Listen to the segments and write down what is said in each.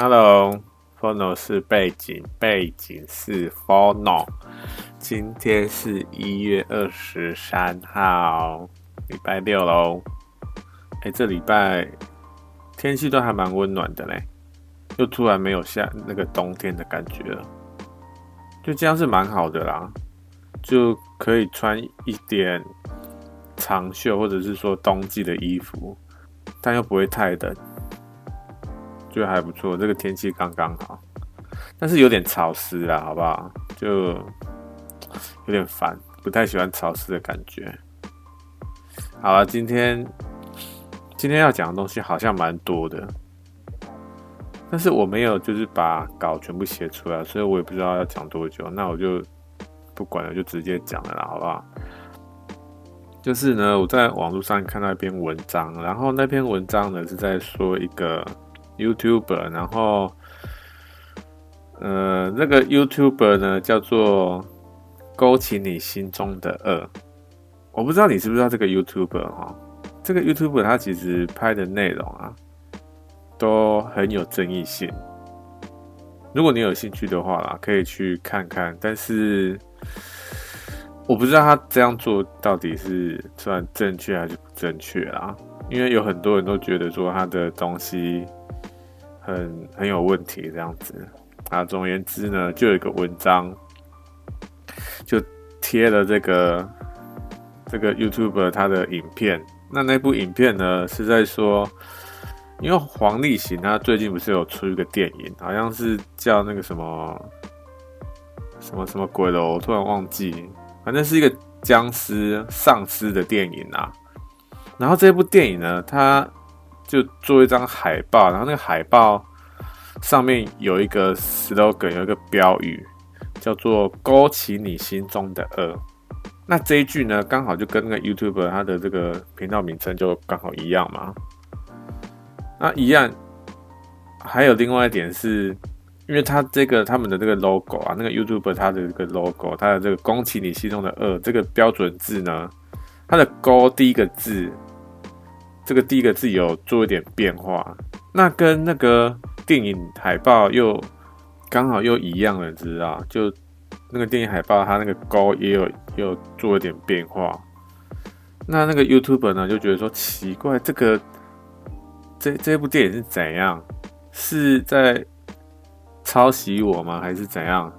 Hello，Phono 是背景，背景是 Phono。今天是一月二十三号，礼拜六喽。哎，这礼拜天气都还蛮温暖的嘞，又突然没有下那个冬天的感觉了，就这样是蛮好的啦，就可以穿一点长袖或者是说冬季的衣服，但又不会太冷。就还不错，这个天气刚刚好，但是有点潮湿啊，好不好？就有点烦，不太喜欢潮湿的感觉。好了，今天今天要讲的东西好像蛮多的，但是我没有就是把稿全部写出来，所以我也不知道要讲多久。那我就不管了，就直接讲了啦，好不好？就是呢，我在网络上看到一篇文章，然后那篇文章呢是在说一个。YouTuber，然后，呃，那个 YouTuber 呢叫做勾起你心中的恶。我不知道你知不知道这个 YouTuber 哈？这个 YouTuber 他其实拍的内容啊，都很有争议性。如果你有兴趣的话啦，可以去看看。但是我不知道他这样做到底是算正确还是不正确啦，因为有很多人都觉得说他的东西。很很有问题这样子啊，总而言之呢，就有一个文章就贴了这个这个 YouTuber 他的影片。那那部影片呢是在说，因为黄立行他最近不是有出一个电影，好像是叫那个什么什么什么鬼的，我突然忘记，反正是一个僵尸丧尸的电影啊。然后这部电影呢，它就做一张海报，然后那个海报上面有一个 slogan，有一个标语，叫做“勾起你心中的恶”。那这一句呢，刚好就跟那个 YouTuber 他的这个频道名称就刚好一样嘛。那一样，还有另外一点是，因为他这个他们的这个 logo 啊，那个 YouTuber 他的这个 logo，他的这个“勾起你心中的恶”这个标准字呢，它的“勾”第一个字。这个第一个字有做一点变化，那跟那个电影海报又刚好又一样了，你知道？就那个电影海报，它那个勾也有又做一点变化。那那个 YouTube 呢，就觉得说奇怪，这个这这部电影是怎样？是在抄袭我吗？还是怎样？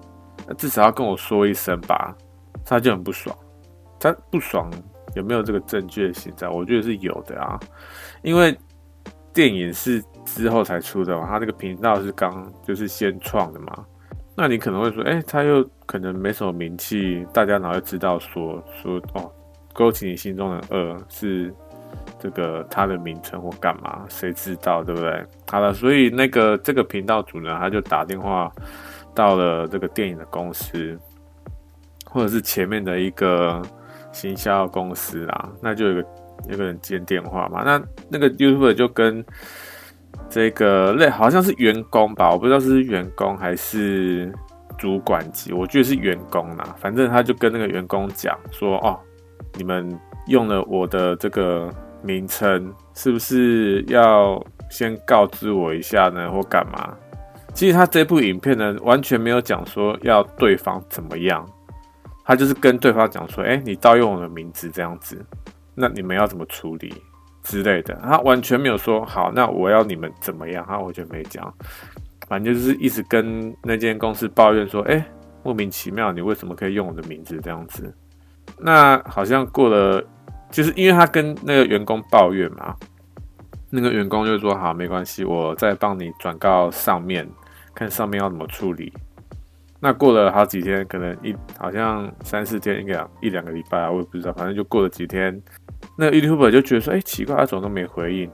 至少要跟我说一声吧。他就很不爽，他不爽。有没有这个正确性在？我觉得是有的啊，因为电影是之后才出的嘛，他这个频道是刚就是先创的嘛。那你可能会说，哎、他又可能没什么名气，大家哪会知道说说哦，勾起你心中的恶是这个他的名称或干嘛？谁知道对不对？好了，所以那个这个频道主呢，他就打电话到了这个电影的公司，或者是前面的一个。行销公司啦，那就有个有个人接电话嘛，那那个 YouTuber 就跟这个类好像是员工吧，我不知道是员工还是主管级，我觉得是员工啦，反正他就跟那个员工讲说，哦，你们用了我的这个名称，是不是要先告知我一下呢，或干嘛？其实他这部影片呢，完全没有讲说要对方怎么样。他就是跟对方讲说：“哎、你盗用我的名字这样子，那你们要怎么处理之类的？”他完全没有说好，那我要你们怎么样？他完全没讲，反正就是一直跟那间公司抱怨说：“哎、莫名其妙，你为什么可以用我的名字这样子？”那好像过了，就是因为他跟那个员工抱怨嘛，那个员工就说：“好，没关系，我再帮你转告上面，看上面要怎么处理。”那过了好几天，可能一好像三四天，一两一两个礼拜，我也不知道，反正就过了几天，那 YouTube 就觉得说，哎、奇怪，他怎么都没回应，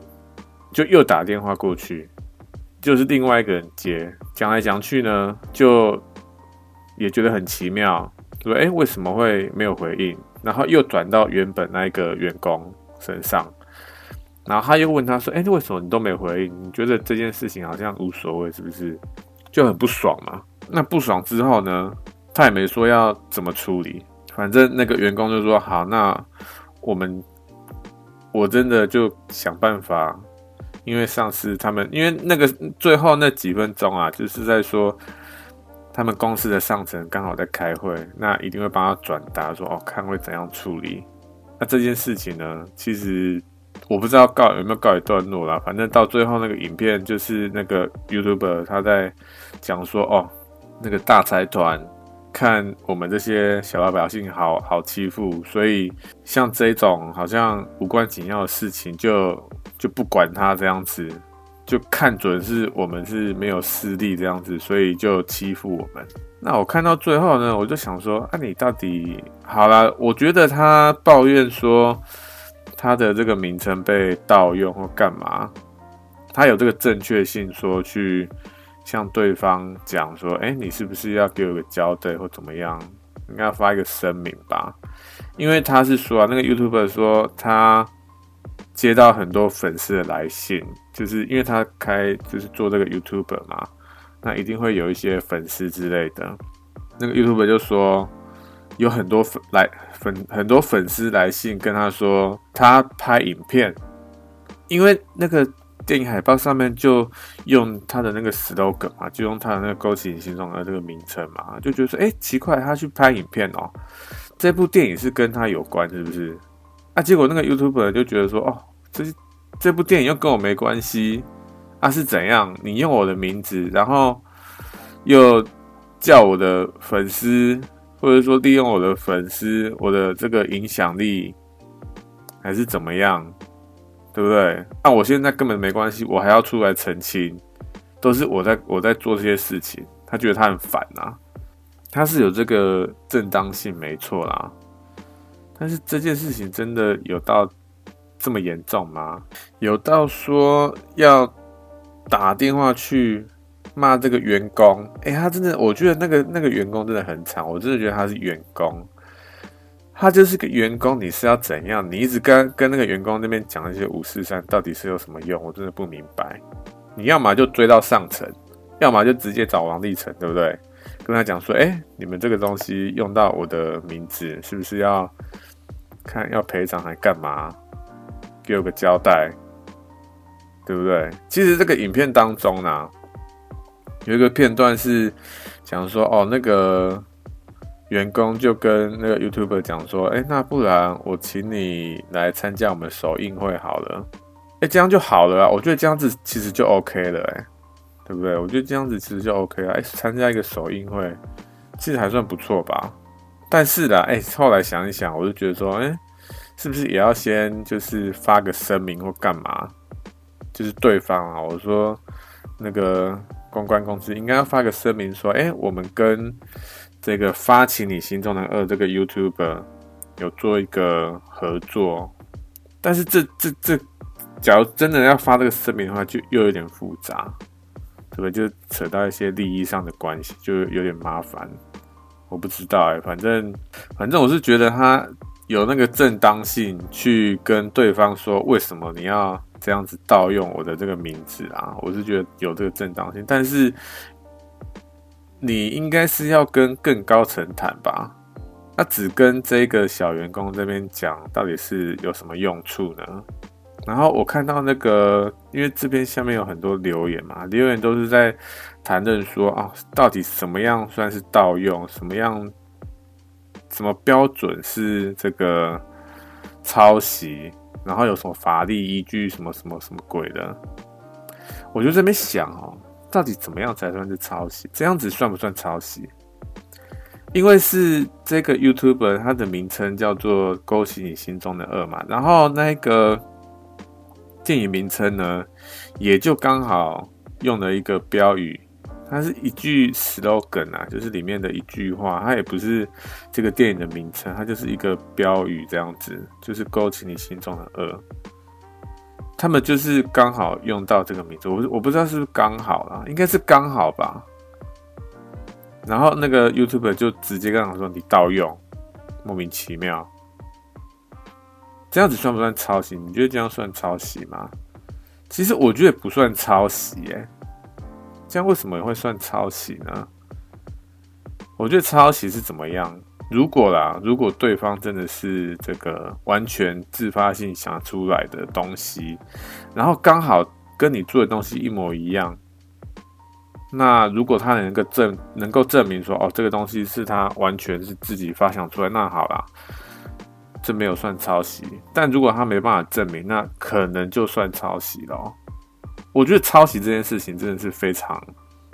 就又打电话过去，就是另外一个人接，讲来讲去呢，就也觉得很奇妙，说，哎、为什么会没有回应？然后又转到原本那一个员工身上，然后他又问他说，哎、为什么你都没回应？你觉得这件事情好像无所谓，是不是？就很不爽嘛。那不爽之后呢，他也没说要怎么处理，反正那个员工就说好，那我们我真的就想办法因为上司他们，因为那个最后那几分钟啊，就是在说他们公司的上层刚好在开会，那一定会帮他转达说哦，看会怎样处理。那这件事情呢，其实我不知道告有没有告一段落啦，反正到最后那个影片就是那个 YouTuber 他在讲说哦，那个大财团。看我们这些小老百姓好好欺负，所以像这种好像无关紧要的事情就，就不管他这样子，就看准是我们是没有势力这样子，所以就欺负我们。那我看到最后呢，我就想说，啊，你到底好了？我觉得他抱怨说他的这个名称被盗用或干嘛，他有这个正确性说去。向对方讲说：“哎，你是不是要给我个交代或怎么样？应该发一个声明吧？因为他是说啊，那个 YouTuber 说他接到很多粉丝的来信，就是因为他开就是做这个 YouTuber 嘛，那一定会有一些粉丝之类的。那个 YouTuber 就说有很多粉来粉很多粉丝来信跟他说，他拍影片，因为那个。”电影海报上面就用他的那个 slogan 嘛，就用他的那个勾起你心中的这个名称嘛，就觉得说，哎，奇怪，他去拍影片哦，这部电影是跟他有关，是不是？啊，结果那个 YouTuber 就觉得说，哦，这这部电影又跟我没关系，啊是怎样？你用我的名字，然后又叫我的粉丝，或者说利用我的粉丝，我的这个影响力，还是怎么样？对不对？那我现在根本没关系，我还要出来澄清，都是我在我在做这些事情。他觉得他很烦啊，他是有这个正当性没错啦。但是这件事情真的有到这么严重吗？有到说要打电话去骂这个员工？哎，他真的，我觉得那个那个员工真的很惨，我真的觉得他是员工。他就是个员工，你是要怎样？你一直跟跟那个员工那边讲那些五四三，到底是有什么用？我真的不明白。你要么就追到上层，要么就直接找王立成，对不对？跟他讲说，哎，你们这个东西用到我的名字，是不是要看要赔偿还干嘛？给我个交代，对不对？其实这个影片当中呢，有一个片段是讲说，哦，那个。员工就跟那个 YouTuber 讲说：“哎，那不然我请你来参加我们首映会好了。哎，这样就好了啊！我觉得这样子其实就 OK 了，哎，对不对？我觉得这样子其实就 OK 了。哎，参加一个首映会，其实还算不错吧。但是啦，哎，后来想一想，我就觉得说，哎，是不是也要先就是发个声明或干嘛？就是对方啊，我说那个公关公司应该要发个声明说，哎，我们跟。”这个发起你心中的恶，这个 YouTube 有做一个合作，但是这这这，假如真的要发这个声明的话，就又有点复杂，对不对？就扯到一些利益上的关系，就有点麻烦。我不知道哎，反正反正我是觉得他有那个正当性去跟对方说，为什么你要这样子盗用我的这个名字啊？我是觉得有这个正当性，但是。你应该是要跟更高层谈吧？那只跟这个小员工这边讲，到底是有什么用处呢？然后我看到那个，因为这边下面有很多留言嘛，留言都是在谈论说啊，到底什么样算是盗用，什么样，什么标准是这个抄袭，然后有什么法律依据，什么什么什么鬼的，我就在这边想哦。到底怎么样才算是抄袭？这样子算不算抄袭？因为是这个 YouTuber，他的名称叫做“勾起你心中的恶”嘛，然后那个电影名称呢，也就刚好用了一个标语，它是一句 slogan 啊，就是里面的一句话，它也不是这个电影的名称，它就是一个标语这样子，就是勾起你心中的恶。他们就是刚好用到这个名字，我我不知道是不是刚好啦，应该是刚好吧。然后那个 YouTuber 就直接跟我说：“你盗用，莫名其妙。”这样子算不算抄袭？你觉得这样算抄袭吗？其实我觉得不算抄袭，诶，这样为什么会算抄袭呢？我觉得抄袭是怎么样？如果啦，如果对方真的是这个完全自发性想出来的东西，然后刚好跟你做的东西一模一样。那如果他能够证能够证明说，哦，这个东西是他完全是自己发想出来，那好啦，这没有算抄袭。但如果他没办法证明，那可能就算抄袭了。我觉得抄袭这件事情真的是非常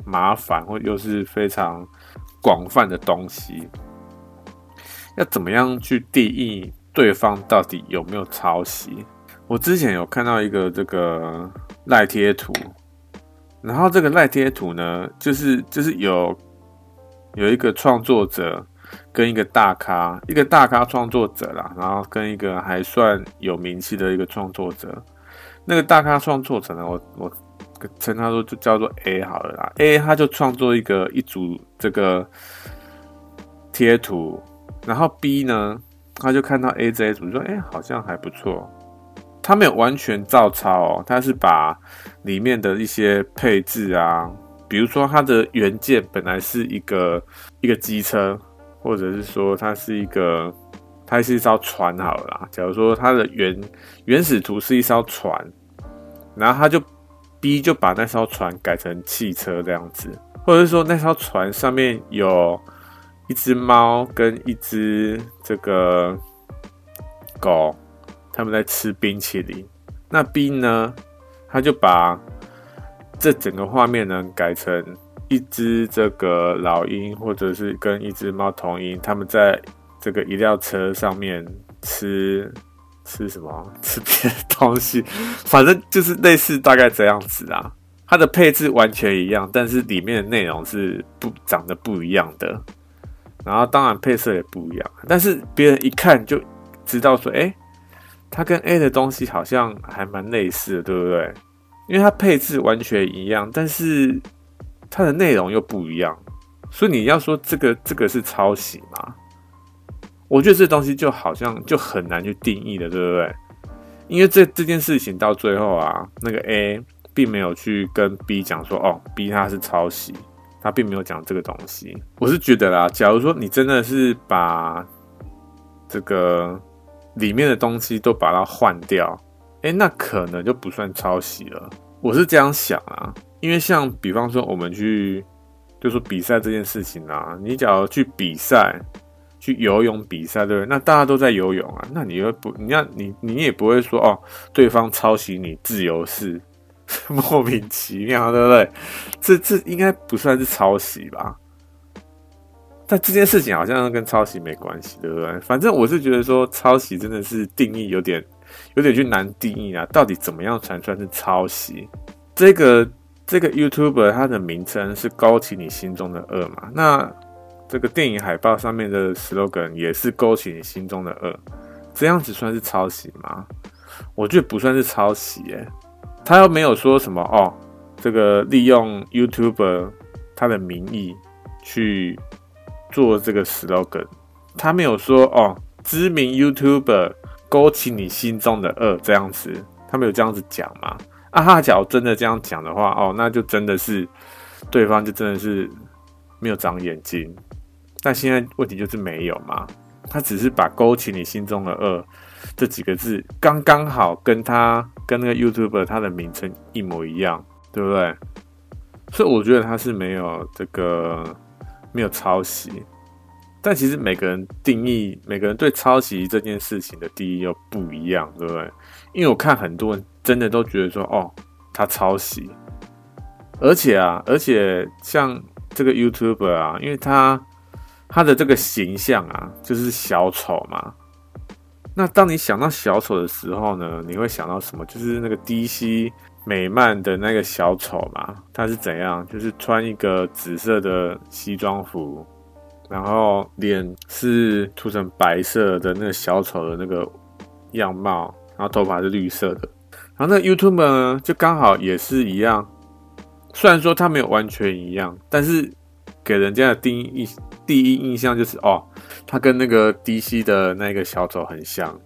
麻烦，或又是非常广泛的东西。要怎么样去定义对方到底有没有抄袭？我之前有看到一个这个赖贴图。然后这个赖贴图呢，就是就是有有一个创作者跟一个大咖，一个大咖创作者啦，然后跟一个还算有名气的一个创作者。那个大咖创作者呢，我我称他说就叫做 A 好了啦。A 他就创作一个一组这个贴图，然后 B 呢，他就看到 A 这一组，说哎，好像还不错。他没有完全照抄哦，他是把里面的一些配置啊，比如说它的原件本来是一个一个机车，或者是说它是一个它是一艘船好了啦。假如说它的原原始图是一艘船，然后他就 B 就把那艘船改成汽车这样子，或者是说那艘船上面有一只猫跟一只这个狗。他们在吃冰淇淋，那 B 呢？他就把这整个画面呢改成一只这个老鹰，或者是跟一只猫同鹰，他们在这个一辆车上面吃吃什么？吃别的东西，反正就是类似大概这样子啊。它的配置完全一样，但是里面的内容是不长得不一样的。然后当然配色也不一样，但是别人一看就知道说，哎。它跟 A 的东西好像还蛮类似的，对不对？因为它配置完全一样，但是它的内容又不一样，所以你要说这个这个是抄袭吗？我觉得这东西就好像就很难去定义的，对不对？因为这这件事情到最后啊，那个 A 并没有去跟 B 讲说，哦，B 他是抄袭，他并没有讲这个东西。我是觉得啦，假如说你真的是把这个。里面的东西都把它换掉，诶，那可能就不算抄袭了。我是这样想啊，因为像比方说我们去，就说比赛这件事情啊，你假如去比赛，去游泳比赛，对不对？那大家都在游泳啊，那你又不，你要你你也不会说哦，对方抄袭你自由式，莫名其妙，对不对？这这应该不算是抄袭吧？但这件事情好像跟抄袭没关系，对不对？反正我是觉得说，抄袭真的是定义有点有点去难定义啊。到底怎么样才算是抄袭？这个这个 YouTuber 他的名称是勾起你心中的恶嘛？那这个电影海报上面的 slogan 也是勾起你心中的恶，这样子算是抄袭吗？我觉得不算是抄袭，诶，他又没有说什么哦，这个利用 YouTuber 他的名义去。做这个 slogan，他没有说哦，知名 YouTuber 勾起你心中的恶这样子，他没有这样子讲嘛？啊，哈假如真的这样讲的话，哦，那就真的是对方就真的是没有长眼睛。但现在问题就是没有嘛，他只是把勾起你心中的恶这几个字刚刚好跟他跟那个 YouTuber 他的名称一模一样，对不对？所以我觉得他是没有这个。没有抄袭，但其实每个人定义，每个人对抄袭这件事情的定义又不一样，对不对？因为我看很多人真的都觉得说，哦，他抄袭，而且啊，而且像这个 YouTuber 啊，因为他他的这个形象啊，就是小丑嘛。那当你想到小丑的时候呢，你会想到什么？就是那个 DC。美漫的那个小丑嘛，他是怎样？就是穿一个紫色的西装服，然后脸是涂成白色的那个小丑的那个样貌，然后头发是绿色的。然后那 YouTube 呢，就刚好也是一样。虽然说他没有完全一样，但是给人家的第一第一印象就是哦，他跟那个 DC 的那个小丑很像，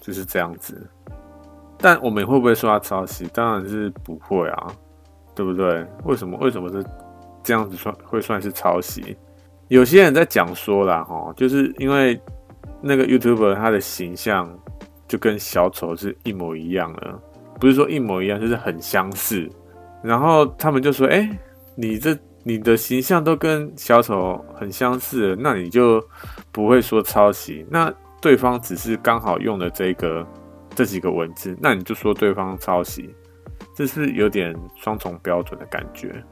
就是这样子。但我们会不会说他抄袭？当然是不会啊，对不对？为什么？为什么是这样子算会算是抄袭？有些人在讲说啦，哈，就是因为那个 YouTuber 他的形象就跟小丑是一模一样的，不是说一模一样，就是很相似。然后他们就说：“哎、你这你的形象都跟小丑很相似，那你就不会说抄袭。那对方只是刚好用了这个这几个文字，那你就说对方抄袭，这是有点双重标准的感觉。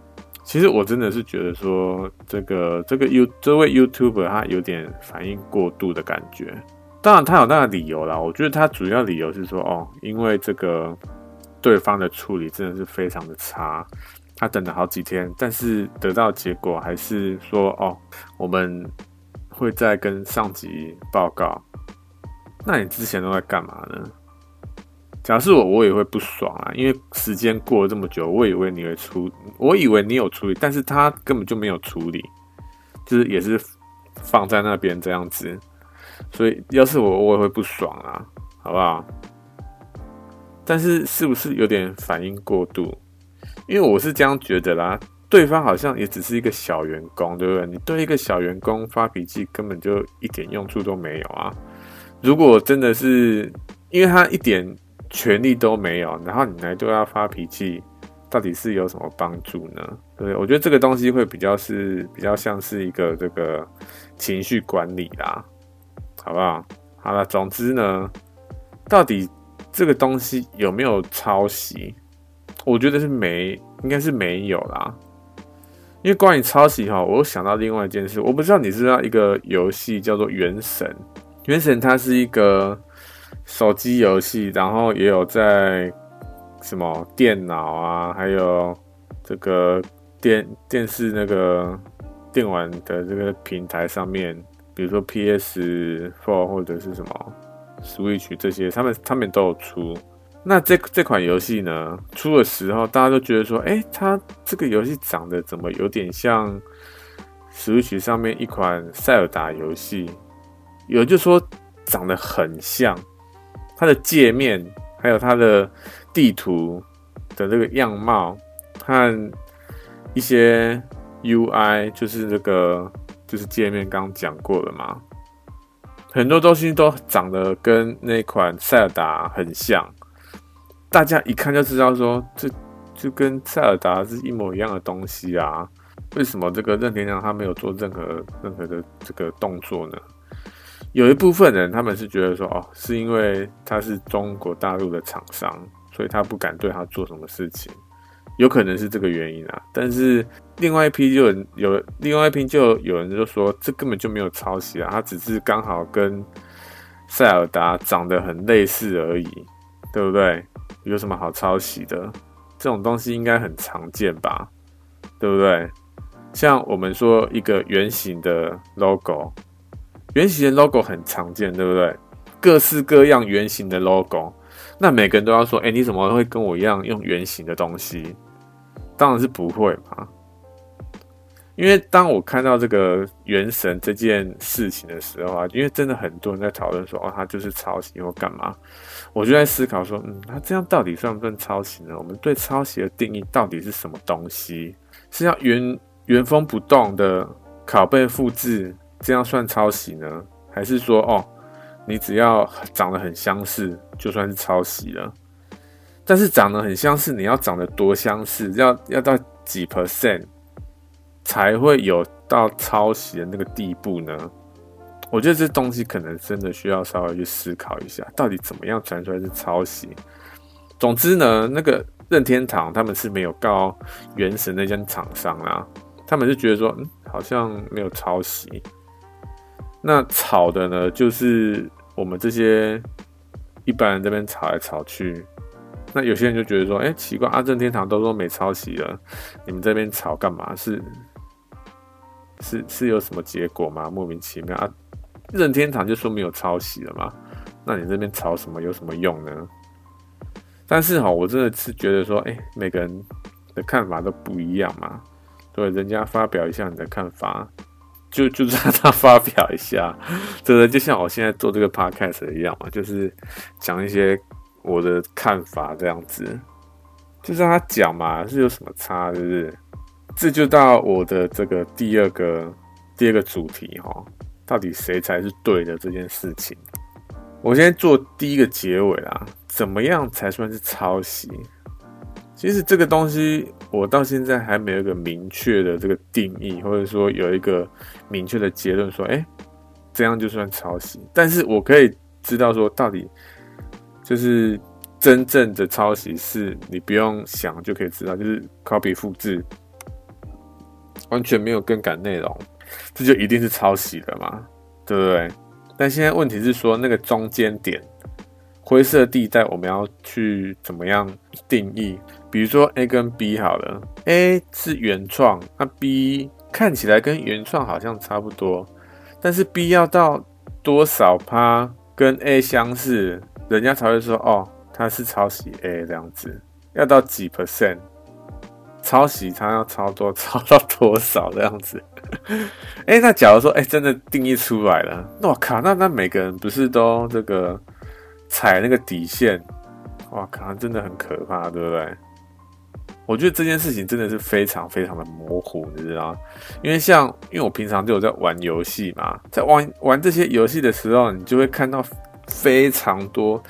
其实我真的是觉得说，这个这个 You 这位 YouTuber 他有点反应过度的感觉。当然他有那个理由啦，我觉得他主要理由是说，哦，因为这个。”对方的处理真的是非常的差，他等了好几天，但是得到结果还是说哦，我们会再跟上级报告。那你之前都在干嘛呢？假设我，我也会不爽啊，因为时间过了这么久，我以为你会处，我以为你有处理，但是他根本就没有处理，就是也是放在那边这样子，所以要是我，我也会不爽啊，好不好？但是是不是有点反应过度？因为我是这样觉得啦，对方好像也只是一个小员工，对不对？你对一个小员工发脾气，根本就一点用处都没有啊！如果真的是因为他一点权利都没有，然后你来对他发脾气，到底是有什么帮助呢？对？我觉得这个东西会比较是比较像是一个这个情绪管理啦，好不好？好了，总之呢，到底。这个东西有没有抄袭？我觉得是没，应该是没有啦。因为关于抄袭哈，我又想到另外一件事，我不知道你知道一个游戏叫做《原神》。《原神》它是一个手机游戏，然后也有在什么电脑啊，还有这个电电视那个电玩的这个平台上面，比如说 P S Four 或者是什么。Switch 这些，他们他们都有出。那这这款游戏呢，出的时候，大家都觉得说，哎，它这个游戏长得怎么有点像 Switch 上面一款塞尔达游戏？有就说长得很像，它的界面还有它的地图的这个样貌和一些 UI，就是这个就是界面，刚讲过了嘛。很多东西都长得跟那款塞尔达很像，大家一看就知道说，这就跟塞尔达是一模一样的东西啊。为什么这个任天堂他没有做任何任何的这个动作呢？有一部分人他们是觉得说，哦，是因为他是中国大陆的厂商，所以他不敢对他做什么事情。有可能是这个原因啊，但是另外一批就有另外一批就有人就说，这根本就没有抄袭啊，他只是刚好跟塞尔达长得很类似而已，对不对？有什么好抄袭的？这种东西应该很常见吧，对不对？像我们说一个圆形的 logo，圆形的 logo 很常见，对不对？各式各样圆形的 logo。那每个人都要说，哎、你怎么会跟我一样用圆形的东西？当然是不会嘛。因为当我看到这个原神这件事情的时候啊，因为真的很多人在讨论说，哦，他就是抄袭或干嘛，我就在思考说，嗯，他这样到底算不算抄袭呢？我们对抄袭的定义到底是什么东西？是要原原封不动的拷贝复制，这样算抄袭呢？还是说，哦？你只要长得很相似，就算是抄袭了。但是长得很相似，你要长得多相似，要要到几 percent 才会有到抄袭的那个地步呢？我觉得这东西可能真的需要稍微去思考一下，到底怎么样传出来是抄袭。总之呢，那个任天堂他们是没有告原神那间厂商啦，他们是觉得说，嗯，好像没有抄袭。那吵的呢，就是我们这些一般人这边吵来吵去。那有些人就觉得说，哎、奇怪，阿正天堂都说没抄袭了，你们这边吵干嘛？是是是有什么结果吗？莫名其妙啊！任天堂就说没有抄袭了嘛？那你这边吵什么？有什么用呢？但是哈，我真的是觉得说，哎、每个人的看法都不一样嘛。对，人家发表一下你的看法。就就让他发表一下，真的？就像我现在做这个 podcast 一样嘛，就是讲一些我的看法这样子，就让他讲嘛，是有什么差，是不是？这就到我的这个第二个第二个主题哈，到底谁才是对的这件事情。我先做第一个结尾啦，怎么样才算是抄袭？其实这个东西我到现在还没有一个明确的这个定义，或者说有一个明确的结论，说，哎，这样就算抄袭。但是我可以知道说，到底就是真正的抄袭是你不用想就可以知道，就是 copy 复制，完全没有更改内容，这就一定是抄袭了嘛，对不对？但现在问题是说，那个中间点。灰色地带，我们要去怎么样定义？比如说 A 跟 B 好了，A 是原创，那 B 看起来跟原创好像差不多，但是 B 要到多少趴跟 A 相似，人家才会说哦，它是抄袭 A 这样子，要到几 percent？抄袭他要抄多，抄到多少这样子？哎、那假如说哎、真的定义出来了，那我靠，那那每个人不是都这个？踩那个底线，哇靠，真的很可怕，对不对？我觉得这件事情真的是非常非常的模糊，你知道吗？因为像，因为我平常就有在玩游戏嘛，在玩玩这些游戏的时候，你就会看到非常多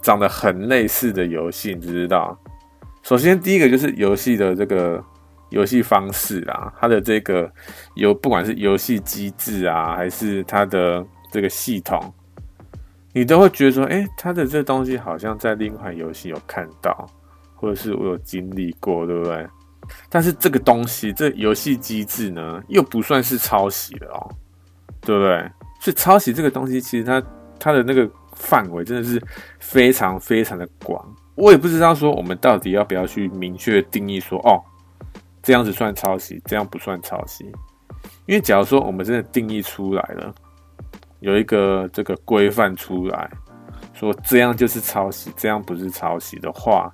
长得很类似的游戏，你知道？首先第一个就是游戏的这个游戏方式啊，它的这个游不管是游戏机制啊，还是它的这个系统。你都会觉得说，哎，他的这东西好像在另一款游戏有看到，或者是我有经历过，对不对？但是这个东西，这游戏机制呢，又不算是抄袭了哦，对不对？所以抄袭这个东西，其实它它的那个范围真的是非常非常的广。我也不知道说我们到底要不要去明确定义说，哦，这样子算抄袭，这样不算抄袭。因为假如说我们真的定义出来了。有一个这个规范出来，说这样就是抄袭，这样不是抄袭的话，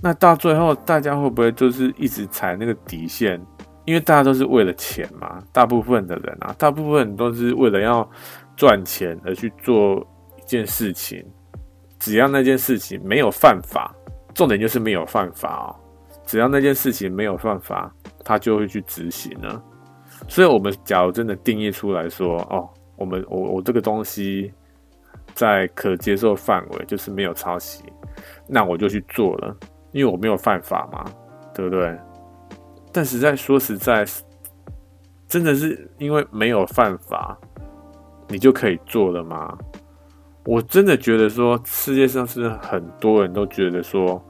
那到最后大家会不会就是一直踩那个底线？因为大家都是为了钱嘛，大部分的人啊，大部分都是为了要赚钱而去做一件事情，只要那件事情没有犯法，重点就是没有犯法哦。只要那件事情没有犯法，他就会去执行了。所以，我们假如真的定义出来说，哦。我们我我这个东西在可接受范围，就是没有抄袭，那我就去做了，因为我没有犯法嘛，对不对？但实在说实在，真的是因为没有犯法，你就可以做了吗？我真的觉得说，世界上是很多人都觉得说，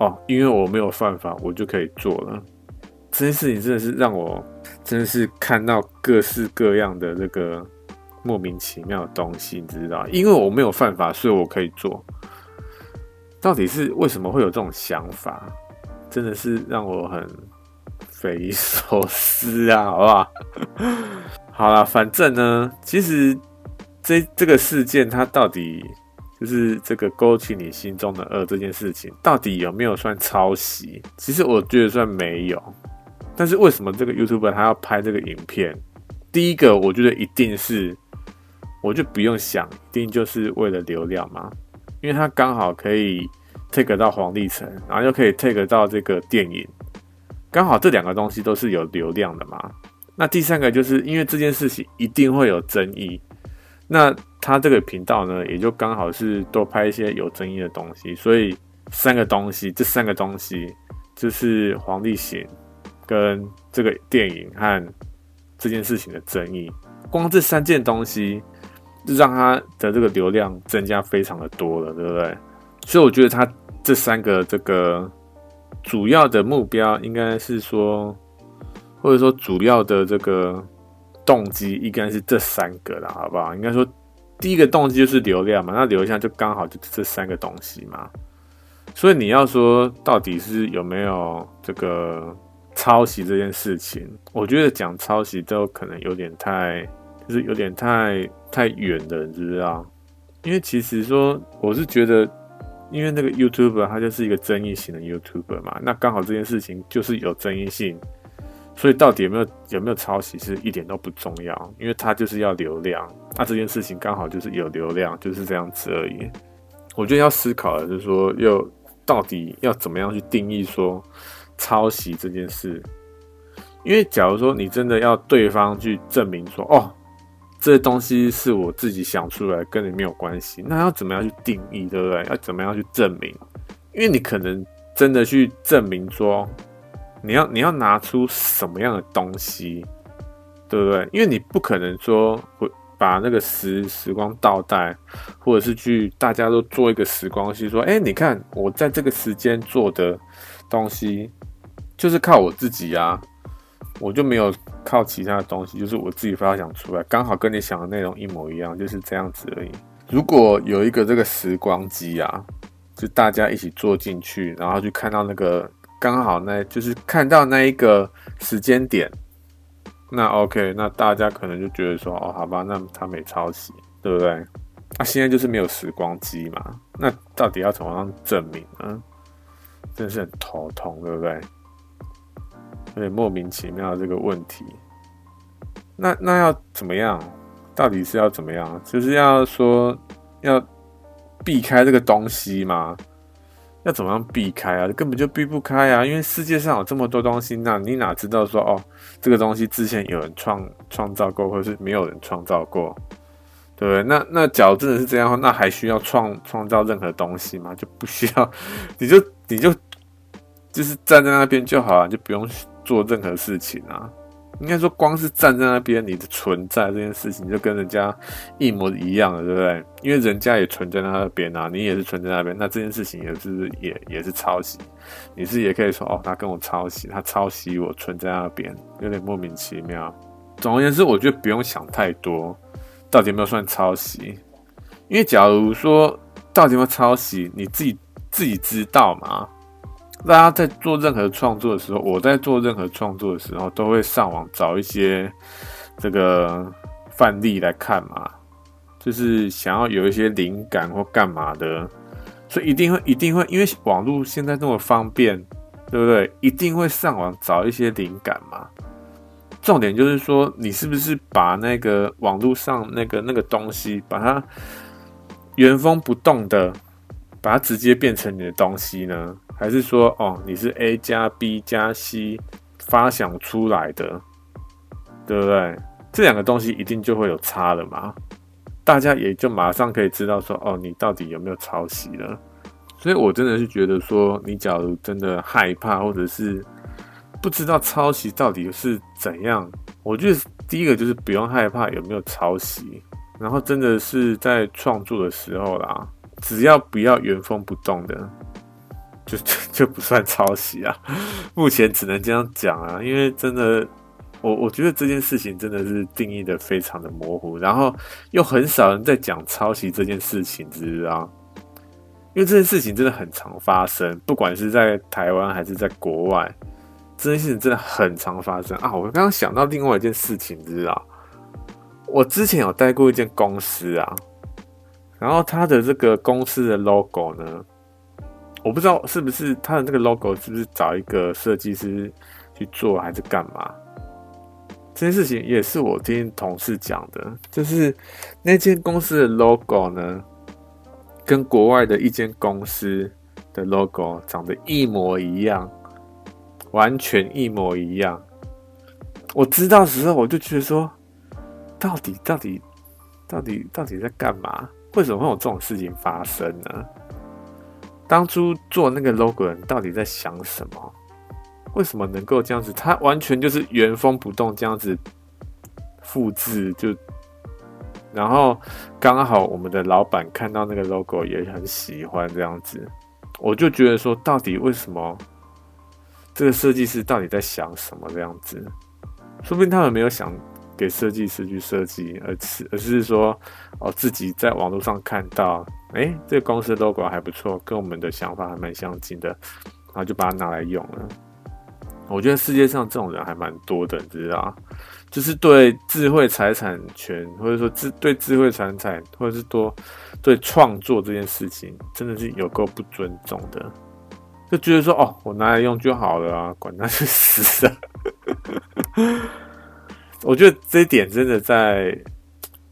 哦，因为我没有犯法，我就可以做了。这件事情真的是让我真的是看到各式各样的这个。莫名其妙的东西，你知道？因为我没有犯法，所以我可以做。到底是为什么会有这种想法？真的是让我很匪夷所思啊！好不好？好了，反正呢，其实这这个事件，它到底就是这个勾起你心中的恶这件事情，到底有没有算抄袭？其实我觉得算没有。但是为什么这个 YouTuber 他要拍这个影片？第一个，我觉得一定是。我就不用想，一定就是为了流量嘛，因为他刚好可以 take 到黄立成，然后又可以 take 到这个电影，刚好这两个东西都是有流量的嘛。那第三个就是因为这件事情一定会有争议，那他这个频道呢，也就刚好是多拍一些有争议的东西，所以三个东西，这三个东西就是黄立行跟这个电影和这件事情的争议，光这三件东西。让他的这个流量增加非常的多了，对不对？所以我觉得他这三个这个主要的目标应该是说，或者说主要的这个动机应该是这三个了，好不好？应该说第一个动机就是流量嘛，那流量就刚好就这三个东西嘛。所以你要说到底是有没有这个抄袭这件事情，我觉得讲抄袭都可能有点太。就是有点太太远了，你知道？因为其实说，我是觉得，因为那个 YouTuber 他就是一个争议型的 YouTuber 嘛，那刚好这件事情就是有争议性，所以到底有没有有没有抄袭是一点都不重要，因为他就是要流量，那这件事情刚好就是有流量，就是这样子而已。我觉得要思考的就是说，又到底要怎么样去定义说抄袭这件事？因为假如说你真的要对方去证明说，哦。这东西是我自己想出来，跟你没有关系。那要怎么样去定义，对不对？要怎么样去证明？因为你可能真的去证明说，你要你要拿出什么样的东西，对不对？因为你不可能说会把那个时时光倒带，或者是去大家都做一个时光机，说，哎，你看我在这个时间做的东西，就是靠我自己啊。我就没有靠其他的东西，就是我自己发想出来，刚好跟你想的内容一模一样，就是这样子而已。如果有一个这个时光机啊，就大家一起坐进去，然后去看到那个刚好那，就是看到那一个时间点，那 OK，那大家可能就觉得说，哦，好吧，那他没抄袭，对不对？那、现在就是没有时光机嘛，那到底要怎么样证明呢？真是很头痛，对不对？有点莫名其妙这个问题，那那要怎么样？到底是要怎么样？就是要说要避开这个东西吗？要怎么样避开啊？根本就避不开啊！因为世界上有这么多东西，那你哪知道说哦，这个东西之前有人创创造过，或者是没有人创造过，对不对？那那假如真的是这样，那还需要创创造任何东西吗？就不需要，你就你就就是站在那边就好了，就不用。做任何事情啊，应该说光是站在那边，你的存在这件事情就跟人家一模一样了，对不对？因为人家也存在那边啊，你也是存在那边，那这件事情也是也也是抄袭，你是也可以说哦，他跟我抄袭，他抄袭我存在那边，有点莫名其妙。总而言之，我觉得不用想太多，到底有没有算抄袭？因为假如说到底有没有抄袭，你自己自己知道吗？大家在做任何创作的时候，我在做任何创作的时候，都会上网找一些这个范例来看嘛，就是想要有一些灵感或干嘛的，所以一定会一定会，因为网络现在这么方便，对不对？一定会上网找一些灵感嘛。重点就是说，你是不是把那个网络上那个那个东西，把它原封不动的，把它直接变成你的东西呢？还是说，哦，你是 A 加 B 加 C 发想出来的，对不对？这两个东西一定就会有差了嘛？大家也就马上可以知道说，哦，你到底有没有抄袭了？所以我真的是觉得说，你假如真的害怕，或者是不知道抄袭到底是怎样，我觉得第一个就是不用害怕有没有抄袭，然后真的是在创作的时候啦，只要不要原封不动的。就 就不算抄袭啊，目前只能这样讲啊，因为真的，我我觉得这件事情真的是定义的非常的模糊，然后又很少人在讲抄袭这件事情，知道？因为这件事情真的很常发生，不管是在台湾还是在国外，这件事情真的很常发生啊！我刚刚想到另外一件事情，知道？我之前有带过一间公司啊，然后他的这个公司的 logo 呢？我不知道是不是他的那个 logo 是不是找一个设计师去做，还是干嘛？这件事情也是我听同事讲的，就是那间公司的 logo 呢，跟国外的一间公司的 logo 长得一模一样，完全一模一样。我知道时候，我就觉得说，到底到底到底到底在干嘛？为什么会有这种事情发生呢？当初做那个 logo 人到底在想什么？为什么能够这样子？他完全就是原封不动这样子复制，就然后刚好我们的老板看到那个 logo 也很喜欢这样子，我就觉得说，到底为什么这个设计师到底在想什么这样子？说不定他们没有想。给设计师去设计，而是而是说，哦，自己在网络上看到，哎，这个公司 logo 还不错，跟我们的想法还蛮相近的，然后就把它拿来用了。我觉得世界上这种人还蛮多的，你知道，就是对智慧财产权，或者说智对智慧财产，或者是多对创作这件事情，真的是有够不尊重的，就觉得说，哦，我拿来用就好了啊，管他去死的！我觉得这一点真的在，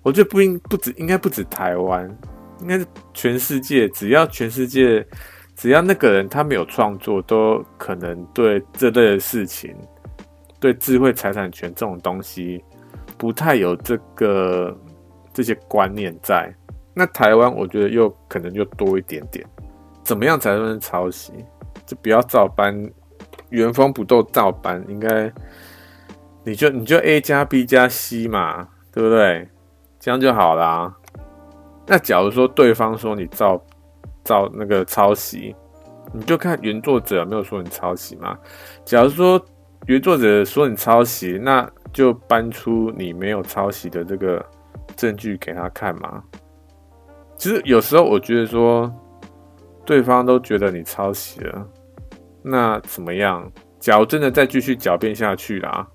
我觉得不应不止，应该不止台湾，应该是全世界。只要全世界，只要那个人他没有创作，都可能对这类的事情，对智慧财产权这种东西不太有这个这些观念在。那台湾我觉得又可能就多一点点。怎么样才算是抄袭？就不要照搬，原封不动照搬，应该你就你就 A 加 B 加 C 嘛，对不对？这样就好啦。那假如说对方说你造造那个抄袭，你就看原作者有没有说你抄袭嘛。假如说原作者说你抄袭，那就搬出你没有抄袭的这个证据给他看嘛。其实有时候我觉得说。对方都觉得你抄袭了，那怎么样？假如真的再继续狡辩下去啦，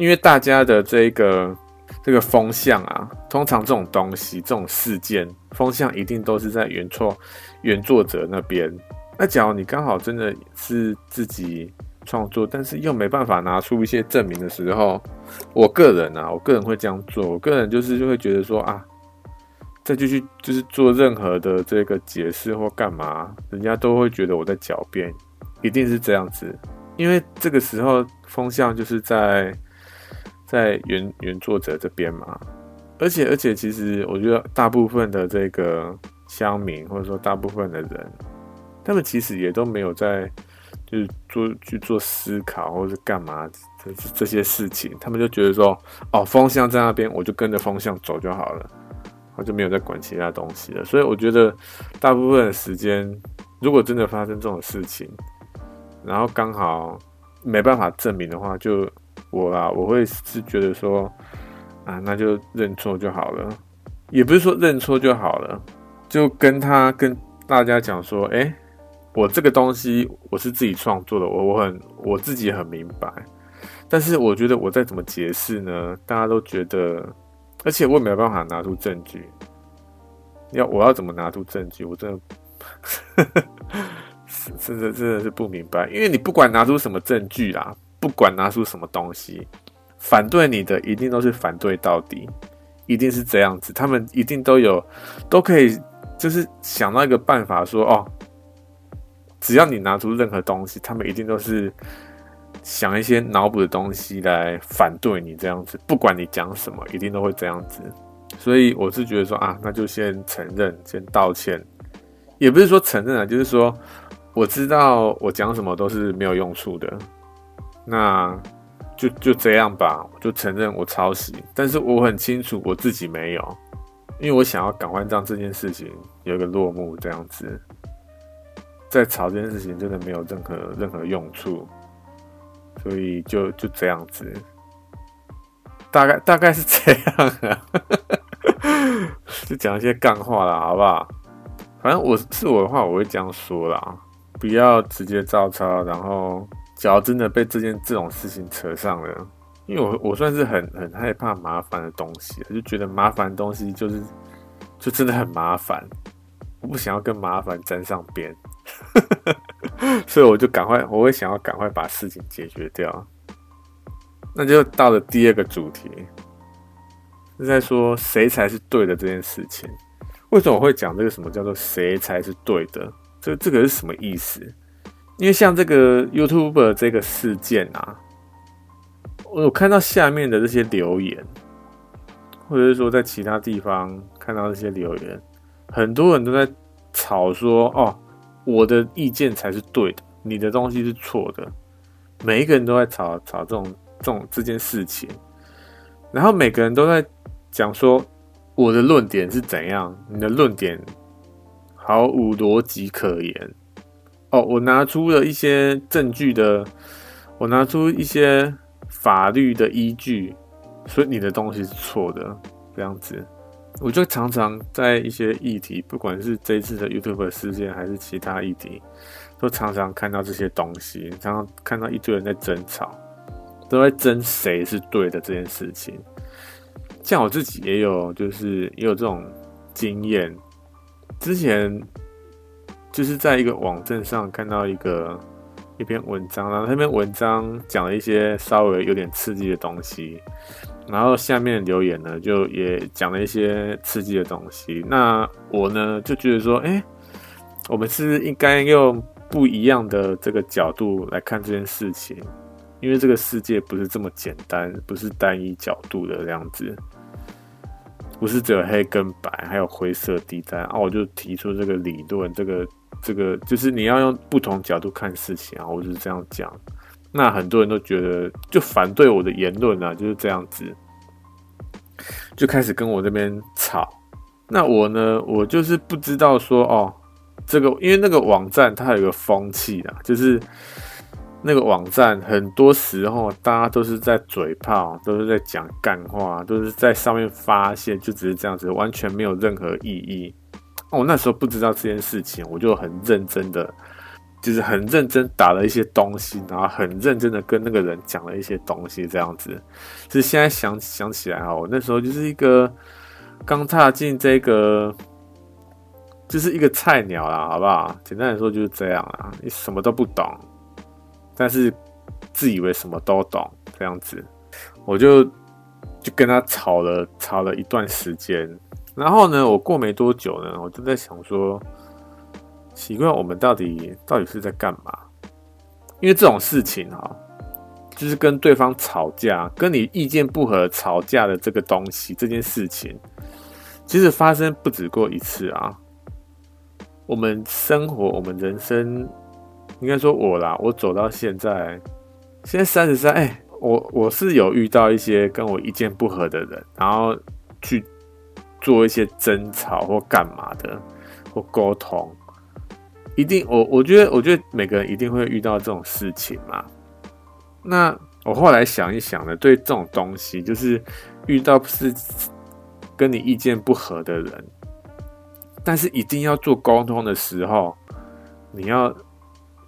因为大家的这个这个风向啊，通常这种东西、这种事件风向一定都是在原创原作者那边。那假如你刚好真的是自己创作，但是又没办法拿出一些证明的时候，我个人啊，我个人会这样做。我个人就是就会觉得说啊。再继续就是做任何的这个解释或干嘛，人家都会觉得我在狡辩，一定是这样子。因为这个时候风向就是在在原原作者这边嘛，而且而且其实我觉得大部分的这个乡民或者说大部分的人，他们其实也都没有在就是做去做思考或者干嘛这这些事情，他们就觉得说哦，风向在那边，我就跟着风向走就好了。我就没有再管其他东西了，所以我觉得大部分的时间，如果真的发生这种事情，然后刚好没办法证明的话，就我啊，我会是觉得说啊，那就认错就好了，也不是说认错就好了，就跟他跟大家讲说，哎，我这个东西我是自己创作的，我我很我自己很明白，但是我觉得我再怎么解释呢，大家都觉得。而且我也没有办法拿出证据，要我要怎么拿出证据？我真的，真的真的是不明白。因为你不管拿出什么证据啦，不管拿出什么东西，反对你的一定都是反对到底，一定是这样子。他们一定都有，都可以，就是想到一个办法说，哦，只要你拿出任何东西，他们一定都是。想一些脑补的东西来反对你这样子，不管你讲什么，一定都会这样子。所以我是觉得说啊，那就先承认，先道歉，也不是说承认啊，就是说我知道我讲什么都是没有用处的，那就就这样吧，我就承认我抄袭。但是我很清楚我自己没有，因为我想要赶快让这件事情有个落幕，这样子，在吵这件事情真的没有任何任何用处。所以就就这样子，大概大概是这样啊，就讲一些干话啦，好不好？反正我是我的话，我会这样说啦，不要直接照抄。然后，只要真的被这件这种事情扯上了，因为我我算是很很害怕麻烦的东西，就觉得麻烦东西就是就真的很麻烦，我不想要跟麻烦沾上边。所以我就赶快，我会想要赶快把事情解决掉。那就到了第二个主题，是在说谁才是对的这件事情。为什么我会讲这个什么叫做谁才是对的？这这个是什么意思？因为像这个 YouTuber 这个事件啊，我有看到下面的这些留言，或者是说在其他地方看到这些留言，很多人都在吵说哦。我的意见才是对的，你的东西是错的。每一个人都在吵吵这种这种这件事情，然后每个人都在讲说我的论点是怎样，你的论点毫无逻辑可言。哦，我拿出了一些证据的，我拿出一些法律的依据，所以你的东西是错的，这样子。我就常常在一些议题，不管是这次的 YouTube 事件，还是其他议题，都常常看到这些东西，常常看到一堆人在争吵，都在争谁是对的这件事情。像我自己也有，就是也有这种经验。之前就是在一个网站上看到一个一篇文章，然后那篇文章讲了一些稍微有点刺激的东西。然后下面留言呢，就也讲了一些刺激的东西。那我呢，就觉得说，哎，我们是应该用不一样的这个角度来看这件事情。因为这个世界不是这么简单，不是单一角度的这样子，不是只有黑跟白，还有灰色地带啊。我就提出这个理论，这个这个就是你要用不同角度看事情啊，我就是这样讲。那很多人都觉得就反对我的言论啊，就是这样子，就开始跟我这边吵。那我呢，我就是不知道说哦。这个，因为那个网站它有个风气啊，就是那个网站很多时候大家都是在嘴炮，都是在讲干话，都是在上面发泄，就只是这样子，完全没有任何意义。我那时候不知道这件事情，我就很认真的，就是很认真打了一些东西，然后很认真的跟那个人讲了一些东西，这样子。就是现在想想起来哈，我那时候就是一个刚踏进这个。就是一个菜鸟啦，好不好？简单来说就是这样啦。你什么都不懂，但是自以为什么都懂这样子，我就就跟他吵了吵了一段时间。然后呢，我过没多久呢，我就在想说，奇怪，我们到底到底是在干嘛？因为这种事情哈，就是跟对方吵架，跟你意见不合吵架的这个东西，这件事情，其实发生不止过一次啊。我们生活，我们人生，应该说我啦，我走到现在，现在三十三，哎，我我是有遇到一些跟我意见不合的人，然后去做一些争吵或干嘛的，或沟通，一定，我我觉得，我觉得每个人一定会遇到这种事情嘛。那我后来想一想呢，对这种东西，就是遇到不是跟你意见不合的人。但是一定要做沟通的时候，你要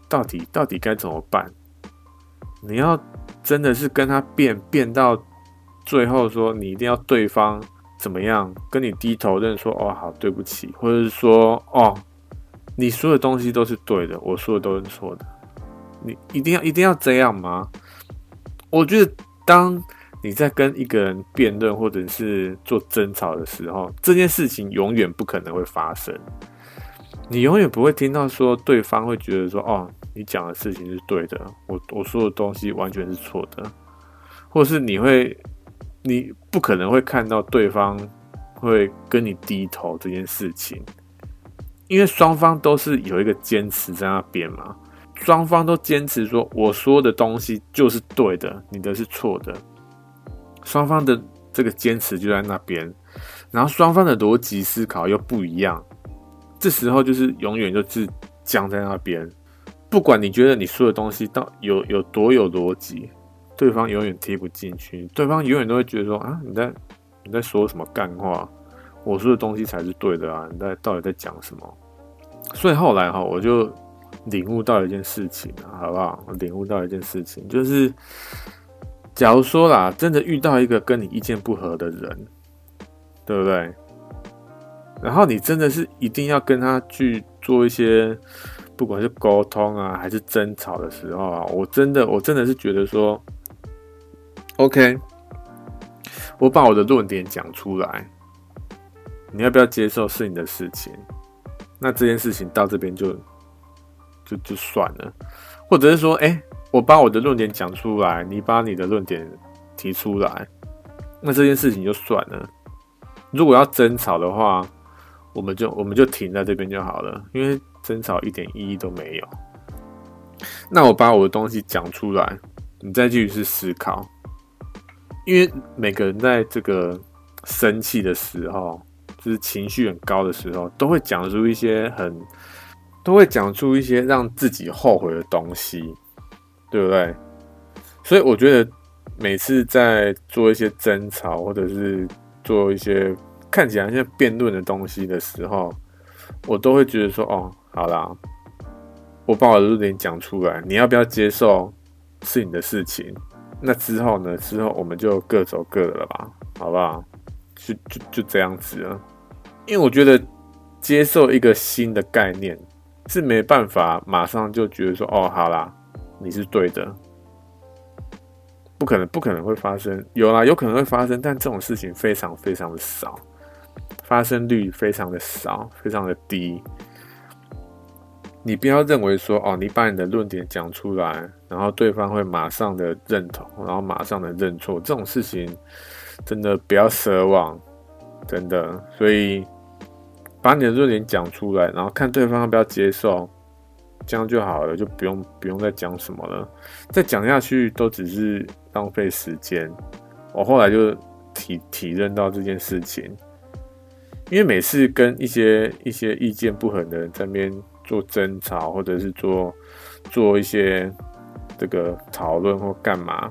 到底到底该怎么办？你要真的是跟他辩辩到最后，说你一定要对方怎么样跟你低头认说哦好对不起，或者是说哦你说的东西都是对的，我说的都是错的，你一定要一定要这样吗？我觉得当。你在跟一个人辩论或者是做争吵的时候，这件事情永远不可能会发生。你永远不会听到说对方会觉得说：“哦，你讲的事情是对的，我我说的东西完全是错的。”或是你会，你不可能会看到对方会跟你低头这件事情，因为双方都是有一个坚持在那边嘛。双方都坚持说：“我说的东西就是对的，你的是错的。”双方的这个坚持就在那边，然后双方的逻辑思考又不一样，这时候就是永远就是僵在那边。不管你觉得你说的东西到有有多有逻辑，对方永远踢不进去，对方永远都会觉得说啊，你在你在说什么干话？我说的东西才是对的啊，你在到底在讲什么？所以后来哈，我就领悟到一件事情，好不好？我领悟到一件事情，就是。假如说啦，真的遇到一个跟你意见不合的人，对不对？然后你真的是一定要跟他去做一些，不管是沟通啊，还是争吵的时候啊，我真的，我真的是觉得说，OK，我把我的论点讲出来，你要不要接受是你的事情。那这件事情到这边就就就算了，或者是说，哎。我把我的论点讲出来，你把你的论点提出来，那这件事情就算了。如果要争吵的话，我们就我们就停在这边就好了，因为争吵一点意义都没有。那我把我的东西讲出来，你再继续去思考，因为每个人在这个生气的时候，就是情绪很高的时候，都会讲出一些很，都会讲出一些让自己后悔的东西。对不对？所以我觉得每次在做一些争吵，或者是做一些看起来像辩论的东西的时候，我都会觉得说：“哦，好啦，我把我的弱点讲出来，你要不要接受是你的事情。那之后呢？之后我们就各走各的了吧，好不好？就就就这样子了。因为我觉得接受一个新的概念是没办法马上就觉得说：哦，好啦。”你是对的，不可能，不可能会发生。有啦，有可能会发生，但这种事情非常非常的少，发生率非常的少，非常的低。你不要认为说哦，你把你的论点讲出来，然后对方会马上的认同，然后马上的认错，这种事情真的不要奢望，真的。所以把你的论点讲出来，然后看对方要不要接受，这样就好了，就不用不用再讲什么了。再讲下去都只是浪费时间。我后来就体体认到这件事情，因为每次跟一些一些意见不合的人在面边做争吵，或者是做做一些这个讨论或干嘛，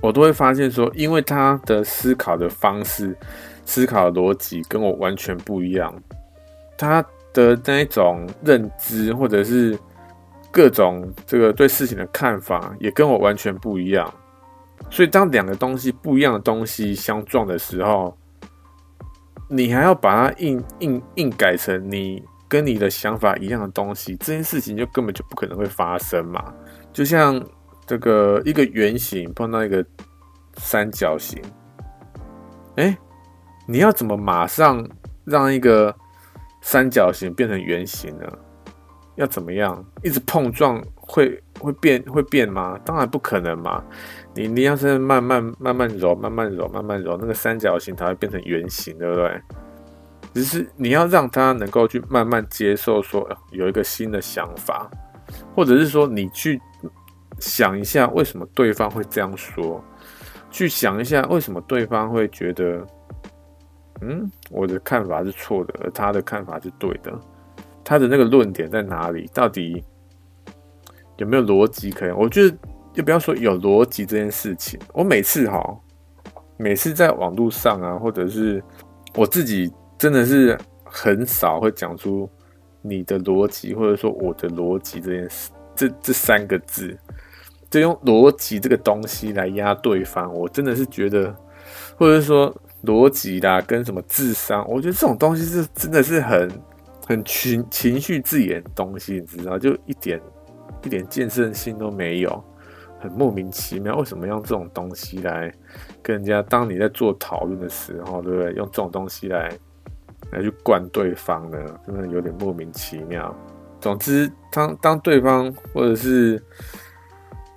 我都会发现说，因为他的思考的方式、思考的逻辑跟我完全不一样，他的那一种认知或者是各种这个对事情的看法也跟我完全不一样。所以，当两个东西不一样的东西相撞的时候，你还要把它硬硬硬改成你跟你的想法一样的东西，这件事情就根本就不可能会发生嘛。就像这个一个圆形碰到一个三角形，哎，你要怎么马上让一个三角形变成圆形呢？要怎么样？一直碰撞会会变会变吗？当然不可能嘛！你你要是慢慢慢慢揉，慢慢揉，慢慢揉，那个三角形才会变成圆形，对不对？只是你要让他能够去慢慢接受，说有一个新的想法，或者是说你去想一下为什么对方会这样说，去想一下为什么对方会觉得，嗯，我的看法是错的，而他的看法是对的。他的那个论点在哪里？到底有没有逻辑可言？我觉得就不要说有逻辑这件事情。我每次哈，每次在网络上啊，或者是我自己，真的是很少会讲出你的逻辑，或者说我的逻辑这件事，这这三个字，就用逻辑这个东西来压对方。我真的是觉得，或者是说逻辑啦，跟什么智商，我觉得这种东西是真的是很。很情情绪字眼东西，你知道，就一点一点建设性都没有，很莫名其妙。为什么用这种东西来跟人家？当你在做讨论的时候，对不对？用这种东西来来去灌对方呢，真的有点莫名其妙。总之，当当对方或者是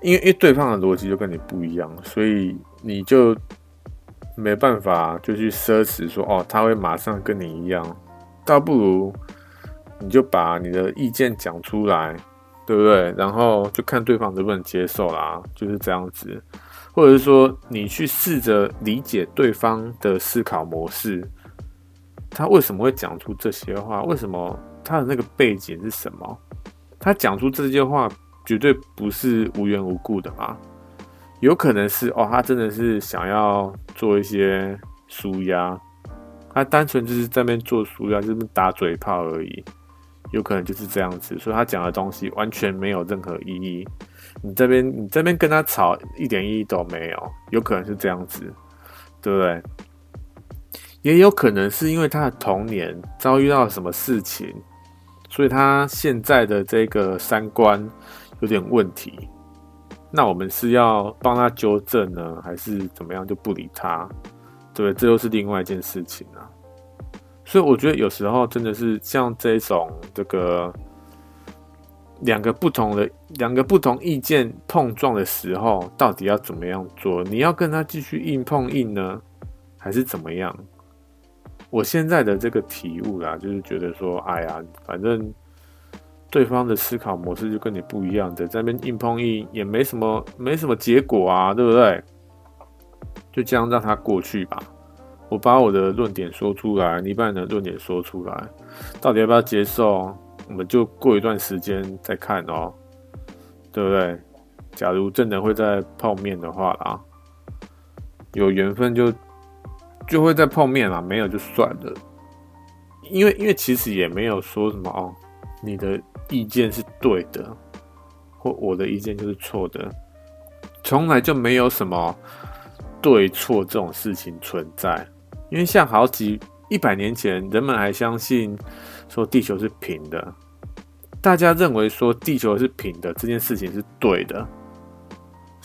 因为因为对方的逻辑就跟你不一样，所以你就没办法就去奢侈说哦，他会马上跟你一样，倒不如。你就把你的意见讲出来，对不对？然后就看对方能不能接受啦，就是这样子。或者是说，你去试着理解对方的思考模式，他为什么会讲出这些话？为什么他的那个背景是什么？他讲出这些话绝对不是无缘无故的嘛，有可能是哦，他真的是想要做一些舒压，他单纯就是在那边做纾压，就是打嘴炮而已。有可能就是这样子，所以他讲的东西完全没有任何意义。你这边你这边跟他吵一点意义都没有，有可能是这样子，对不对？也有可能是因为他的童年遭遇到了什么事情，所以他现在的这个三观有点问题。那我们是要帮他纠正呢，还是怎么样就不理他？对，这又是另外一件事情啊。所以我觉得有时候真的是像这种这个两个不同的两个不同意见碰撞的时候，到底要怎么样做？你要跟他继续硬碰硬呢，还是怎么样？我现在的这个体悟啦，就是觉得说，哎呀，反正对方的思考模式就跟你不一样的，在那边硬碰硬也没什么没什么结果啊，对不对？就这样让他过去吧。我把我的论点说出来，你把你的论点说出来，到底要不要接受？我们就过一段时间再看哦，对不对？假如真的会在泡面的话啦，有缘分就就会再碰面啦，没有就算了。因为因为其实也没有说什么哦，你的意见是对的，或我的意见就是错的，从来就没有什么对错这种事情存在。因为像好几一百年前，人们还相信说地球是平的，大家认为说地球是平的这件事情是对的，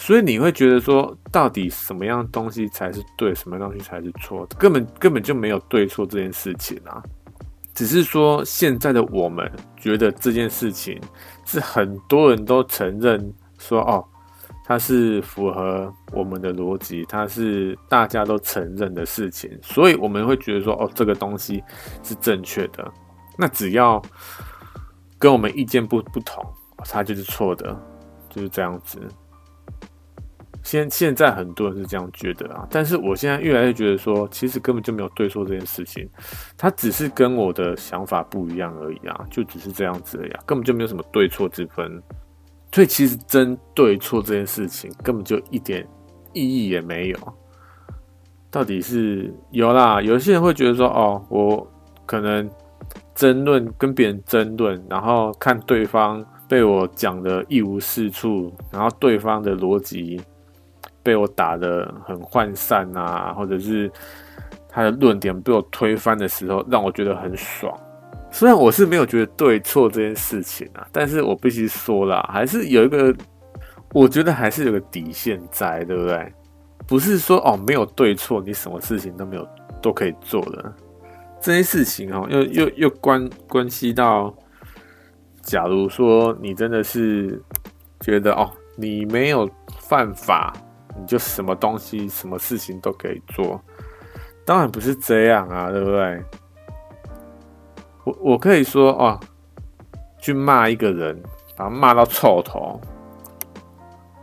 所以你会觉得说，到底什么样东西才是对，什么东西才是错？根本根本就没有对错这件事情啊，只是说现在的我们觉得这件事情是很多人都承认说哦，它是符合我们的逻辑，它是大家都承认的事情，所以我们会觉得说哦，这个东西是正确的。那只要跟我们意见不不同，它就是错的，就是这样子。现现在很多人是这样觉得啊，但是我现在越来越觉得说，其实根本就没有对错这件事情，它只是跟我的想法不一样而已啊，就只是这样子而已啊，根本就没有什么对错之分。所以其实争对错这件事情根本就一点意义也没有。到底是有啦，有些人会觉得说，哦，我可能争论跟别人争论，然后看对方被我讲的一无是处，然后对方的逻辑。被我打得很涣散啊，或者是他的论点被我推翻的时候，让我觉得很爽。虽然我是没有觉得对错这件事情啊，但是我必须说啦，还是有一个，我觉得还是有个底线在，对不对？不是说哦没有对错，你什么事情都没有都可以做的。这些事情哦，又又又关关系到，假如说你真的是觉得哦，你没有犯法。你就什么东西、什么事情都可以做，当然不是这样啊，对不对？我我可以说哦，去骂一个人，把他骂到臭头，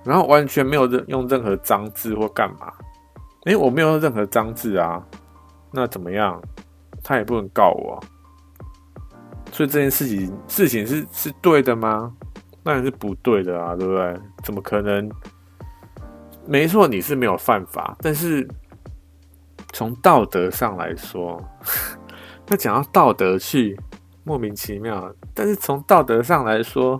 然后完全没有任用任何脏字或干嘛，诶，我没有任何脏字啊，那怎么样？他也不能告我，所以这件事情事情是是对的吗？当然是不对的啊，对不对？怎么可能？没错，你是没有犯法，但是从道德上来说，那讲到道德去莫名其妙。但是从道德上来说，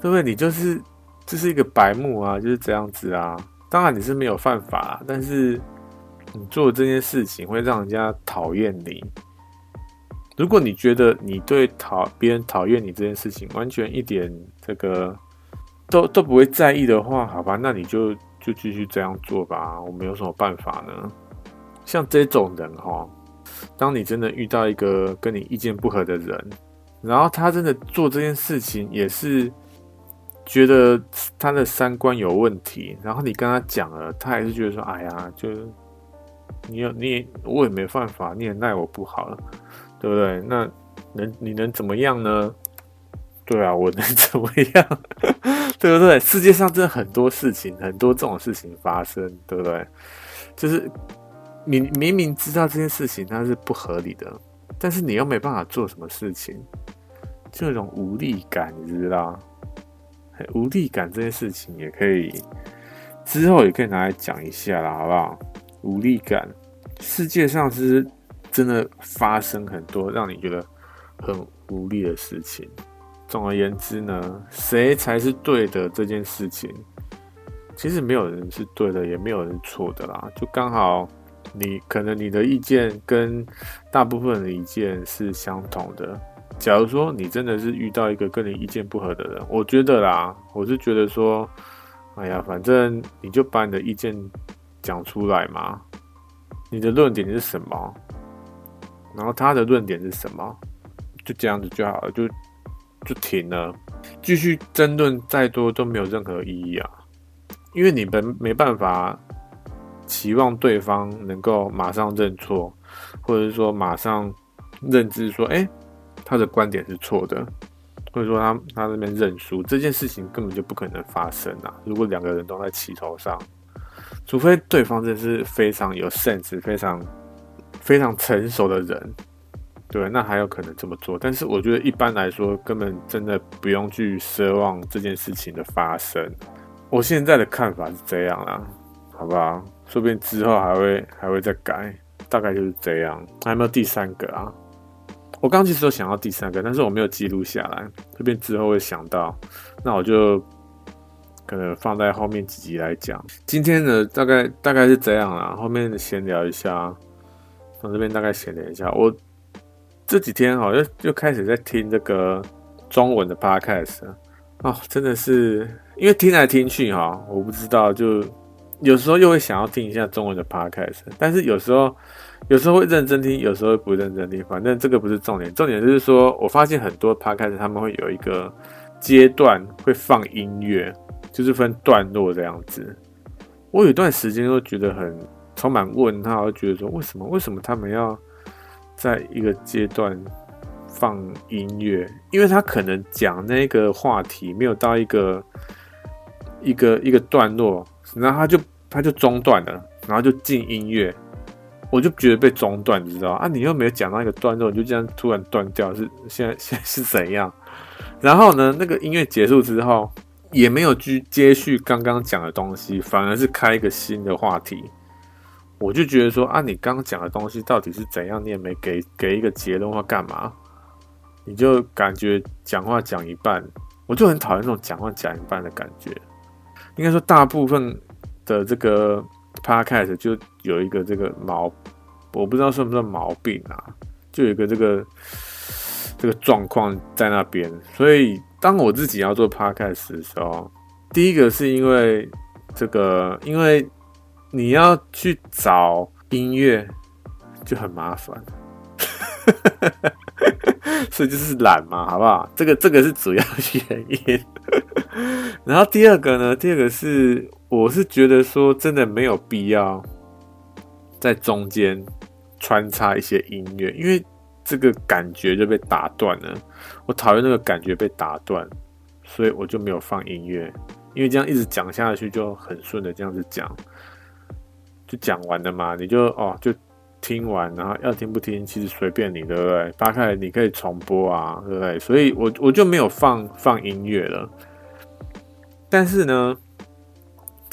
对不对？你就是就是一个白目啊，就是这样子啊。当然你是没有犯法，但是你做这件事情会让人家讨厌你。如果你觉得你对讨别人讨厌你这件事情完全一点这个都都不会在意的话，好吧，那你就。就继续这样做吧，我没有什么办法呢。像这种人哈，当你真的遇到一个跟你意见不合的人，然后他真的做这件事情也是觉得他的三观有问题，然后你跟他讲了，他还是觉得说：“哎呀，就你有你我也没办法，你也奈我不好了，对不对？那能你能怎么样呢？对啊，我能 怎么样？” 对不对？世界上真的很多事情，很多这种事情发生，对不对？就是你明明知道这件事情它是不合理的，但是你又没办法做什么事情，这种无力感，你知道？无力感这件事情也可以之后也可以拿来讲一下啦，好不好？无力感，世界上是真的发生很多让你觉得很无力的事情。总而言之呢，谁才是对的这件事情，其实没有人是对的，也没有人错的啦。就刚好你可能你的意见跟大部分的意见是相同的。假如说你真的是遇到一个跟你意见不合的人，我觉得啦，我是觉得说，哎呀，反正你就把你的意见讲出来嘛，你的论点是什么，然后他的论点是什么，就这样子就好了，就。就停了，继续争论再多都没有任何意义啊！因为你们没办法期望对方能够马上认错，或者是说马上认知说，哎，他的观点是错的，或者说他他那边认输，这件事情根本就不可能发生啊！如果两个人都在气头上，除非对方真是非常有 sense、非常非常成熟的人。对，那还有可能这么做，但是我觉得一般来说，根本真的不用去奢望这件事情的发生。我现在的看法是这样啦，好不好？说不定之后还会还会再改，大概就是这样。还有没有第三个啊？我刚其实有想到第三个，但是我没有记录下来，这边之后会想到，那我就可能放在后面几集来讲。今天呢，大概大概是这样啦，后面闲聊一下，从这边大概闲聊一下我。这几天哈，又又开始在听这个中文的 podcast 哦，真的是因为听来听去哈，我不知道，就有时候又会想要听一下中文的 podcast，但是有时候有时候会认真听，有时候不认真听，反正这个不是重点，重点就是说我发现很多 podcast 他们会有一个阶段会放音乐，就是分段落这样子。我有一段时间都觉得很充满问号，觉得说为什么为什么他们要在一个阶段放音乐？因为他可能讲那个话题没有到一个一个一个段落，然后他就他就中断了，然后就进音乐。我就觉得被中断，你知道啊？你又没有讲到一个段落，你就这样突然断掉，是现在 现在是怎样？然后呢，那个音乐结束之后，也没有去接续刚刚讲的东西，反而是开一个新的话题。我就觉得说啊，你刚讲的东西到底是怎样？你也没给给一个结论或干嘛？你就感觉讲话讲一半，我就很讨厌那种讲话讲一半的感觉。应该说，大部分的这个。Podcast 就有一个这个毛，我不知道算不算毛病啊，就有一个这个这个状况在那边。所以当我自己要做 Podcast 的时候，第一个是因为这个，因为你要去找音乐就很麻烦，所以就是懒嘛，好不好？这个这个是主要原因。然后第二个呢，第二个是。我是觉得说，真的没有必要在中间穿插一些音乐，因为这个感觉就被打断了。我讨厌那个感觉被打断，所以我就没有放音乐。因为这样一直讲下去就很顺的这样子讲，就讲完了嘛，你就哦就听完，然后要听不听其实随便你，对不对？打开你可以重播啊，对不对？所以我我就没有放放音乐了。但是呢。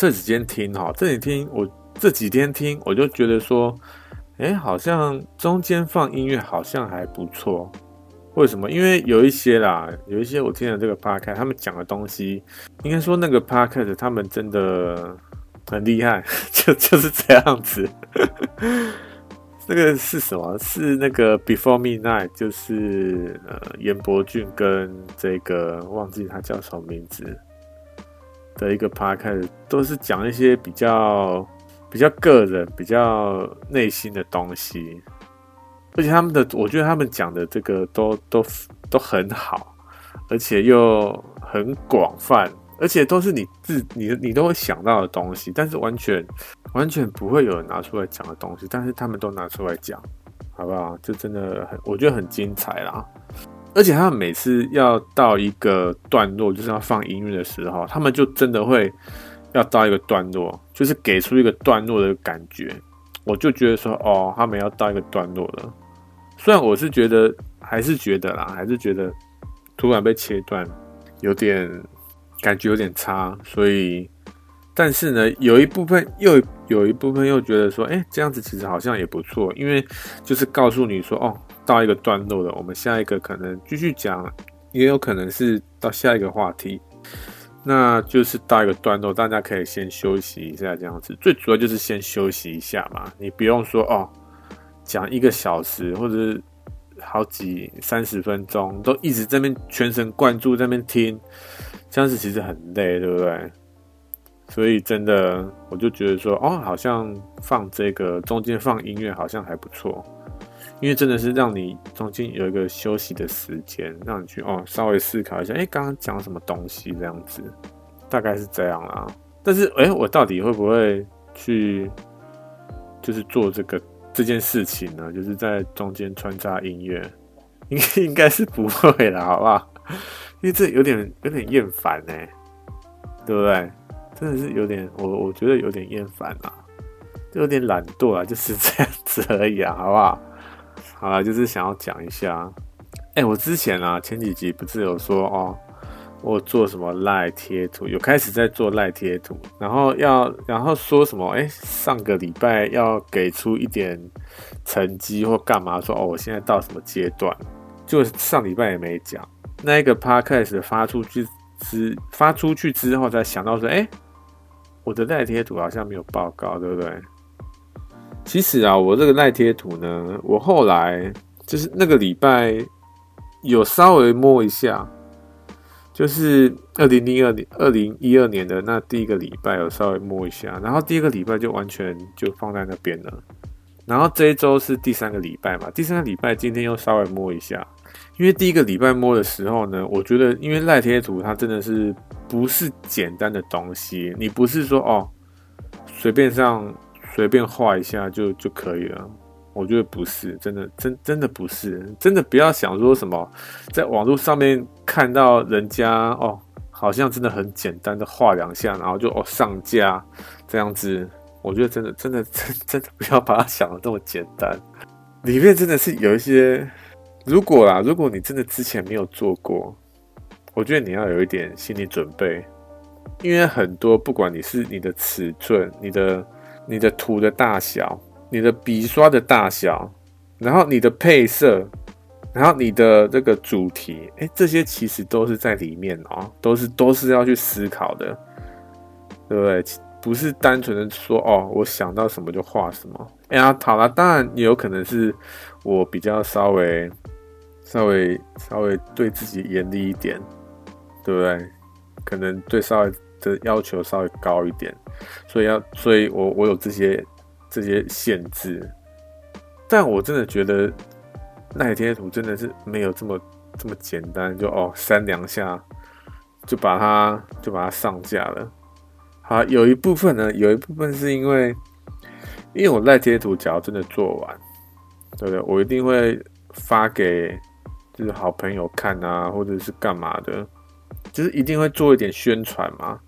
这几天听哈，这几天我这几天听，我就觉得说，哎，好像中间放音乐好像还不错。为什么？因为有一些啦，有一些我听了这个 podcast，他们讲的东西，应该说那个 podcast 他们真的很厉害，就就是这样子。那个是什么？是那个 Before Midnight，就是呃，严伯俊跟这个忘记他叫什么名字。的一个 podcast 都是讲一些比较比较个人、比较内心的东西，而且他们的，我觉得他们讲的这个都都都很好，而且又很广泛，而且都是你自你你都会想到的东西，但是完全完全不会有人拿出来讲的东西，但是他们都拿出来讲，好不好？就真的很，我觉得很精彩啦。而且他们每次要到一个段落，就是要放音乐的时候，他们就真的会要到一个段落，就是给出一个段落的感觉。我就觉得说，哦，他们要到一个段落了。虽然我是觉得，还是觉得啦，还是觉得突然被切断，有点感觉有点差。所以，但是呢，有一部分又有一部分又觉得说，哎，这样子其实好像也不错，因为就是告诉你说，哦。到一个段落了，我们下一个可能继续讲，也有可能是到下一个话题，那就是到一个段落，大家可以先休息一下，这样子。最主要就是先休息一下嘛，你不用说哦，讲一个小时或者好几三十分钟，都一直在那边全神贯注在那边听，这样子其实很累，对不对？所以真的，我就觉得说，哦，好像放这个中间放音乐好像还不错。因为真的是让你中间有一个休息的时间，让你去哦稍微思考一下，哎，刚刚讲什么东西这样子，大概是这样啦。但是，哎，我到底会不会去，就是做这个这件事情呢？就是在中间穿插音乐，应该应该是不会啦，好不好？因为这有点有点厌烦呢，对不对？真的是有点，我我觉得有点厌烦啊，就有点懒惰啊，就是这样子而已啊，好不好？好了，就是想要讲一下，哎、我之前啊，前几集不是有说哦，我做什么赖贴图，有开始在做赖贴图，然后要，然后说什么，哎、上个礼拜要给出一点成绩或干嘛，说哦，我现在到什么阶段，就上礼拜也没讲，那一个 podcast 发出去之发出去之后，才想到说，哎、我的赖贴图好像没有报告，对不对？其实啊，我这个赖贴图呢，我后来就是那个礼拜有稍微摸一下，就是二零零二年、二零一二年的那第一个礼拜有稍微摸一下，然后第一个礼拜就完全就放在那边了。然后这一周是第三个礼拜嘛，第三个礼拜今天又稍微摸一下，因为第一个礼拜摸的时候呢，我觉得因为赖贴图它真的是不是简单的东西，你不是说哦随便上随便画一下就就可以了。我觉得不是，真的真真的不是，真的不要想说什么在网络上面看到人家哦，好像真的很简单的画两下，然后就哦上架这样子。我觉得真的真的真真的不要把它想的这么简单，里面真的是有一些，如果啦，如果你真的之前没有做过，我觉得你要有一点心理准备，因为很多不管你是你的尺寸、你的你的图的大小、你的笔刷的大小，然后你的配色，然后你的这个主题，哎，这些其实都是在里面哦，都是都是要去思考的，对不对？不是单纯的说哦，我想到什么就画什么。哎呀，好了，当然也有可能是我比较稍微、稍微、稍微对自己严厉一点，对不对？可能对稍微的要求稍微高一点，所以要，所以我我有这些这些限制。但我真的觉得那贴图真的是没有这么这么简单，就哦三两下就把它就把它上架了。好，有一部分呢，有一部分是因为，因为我赖贴图，假如真的做完，对不对？我一定会发给就是好朋友看啊，或者是干嘛的，就是一定会做一点宣传嘛。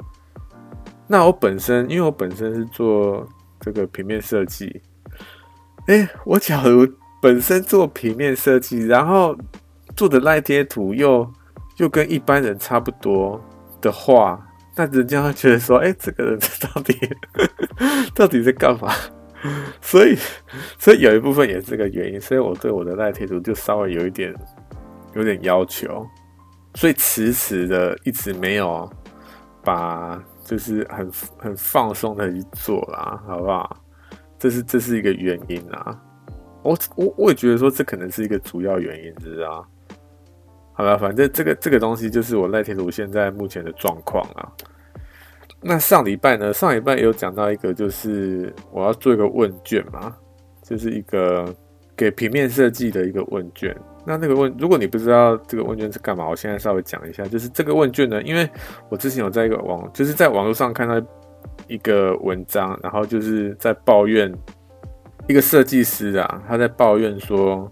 那我本身，因为我本身是做这个平面设计，哎，我假如本身做平面设计，然后做的赖贴图又又跟一般人差不多的话。那人家会觉得说：“哎、这个人到底 到底在干嘛？”所以，所以有一部分也是这个原因。所以我对我的赖贴图就稍微有一点有点要求，所以迟迟的一直没有把就是很很放松的去做啦，好不好？这是这是一个原因啊。我我我也觉得说这可能是一个主要原因，知道。好了，反正这个这个东西就是我赖铁鲁现在目前的状况啊。那上礼拜呢？上礼拜有讲到一个，就是我要做一个问卷嘛，就是一个给平面设计的一个问卷。那那个问，如果你不知道这个问卷是干嘛，我现在稍微讲一下。就是这个问卷呢，因为我之前有在一个网，就是在网络上看到一个文章，然后就是在抱怨一个设计师啊，他在抱怨说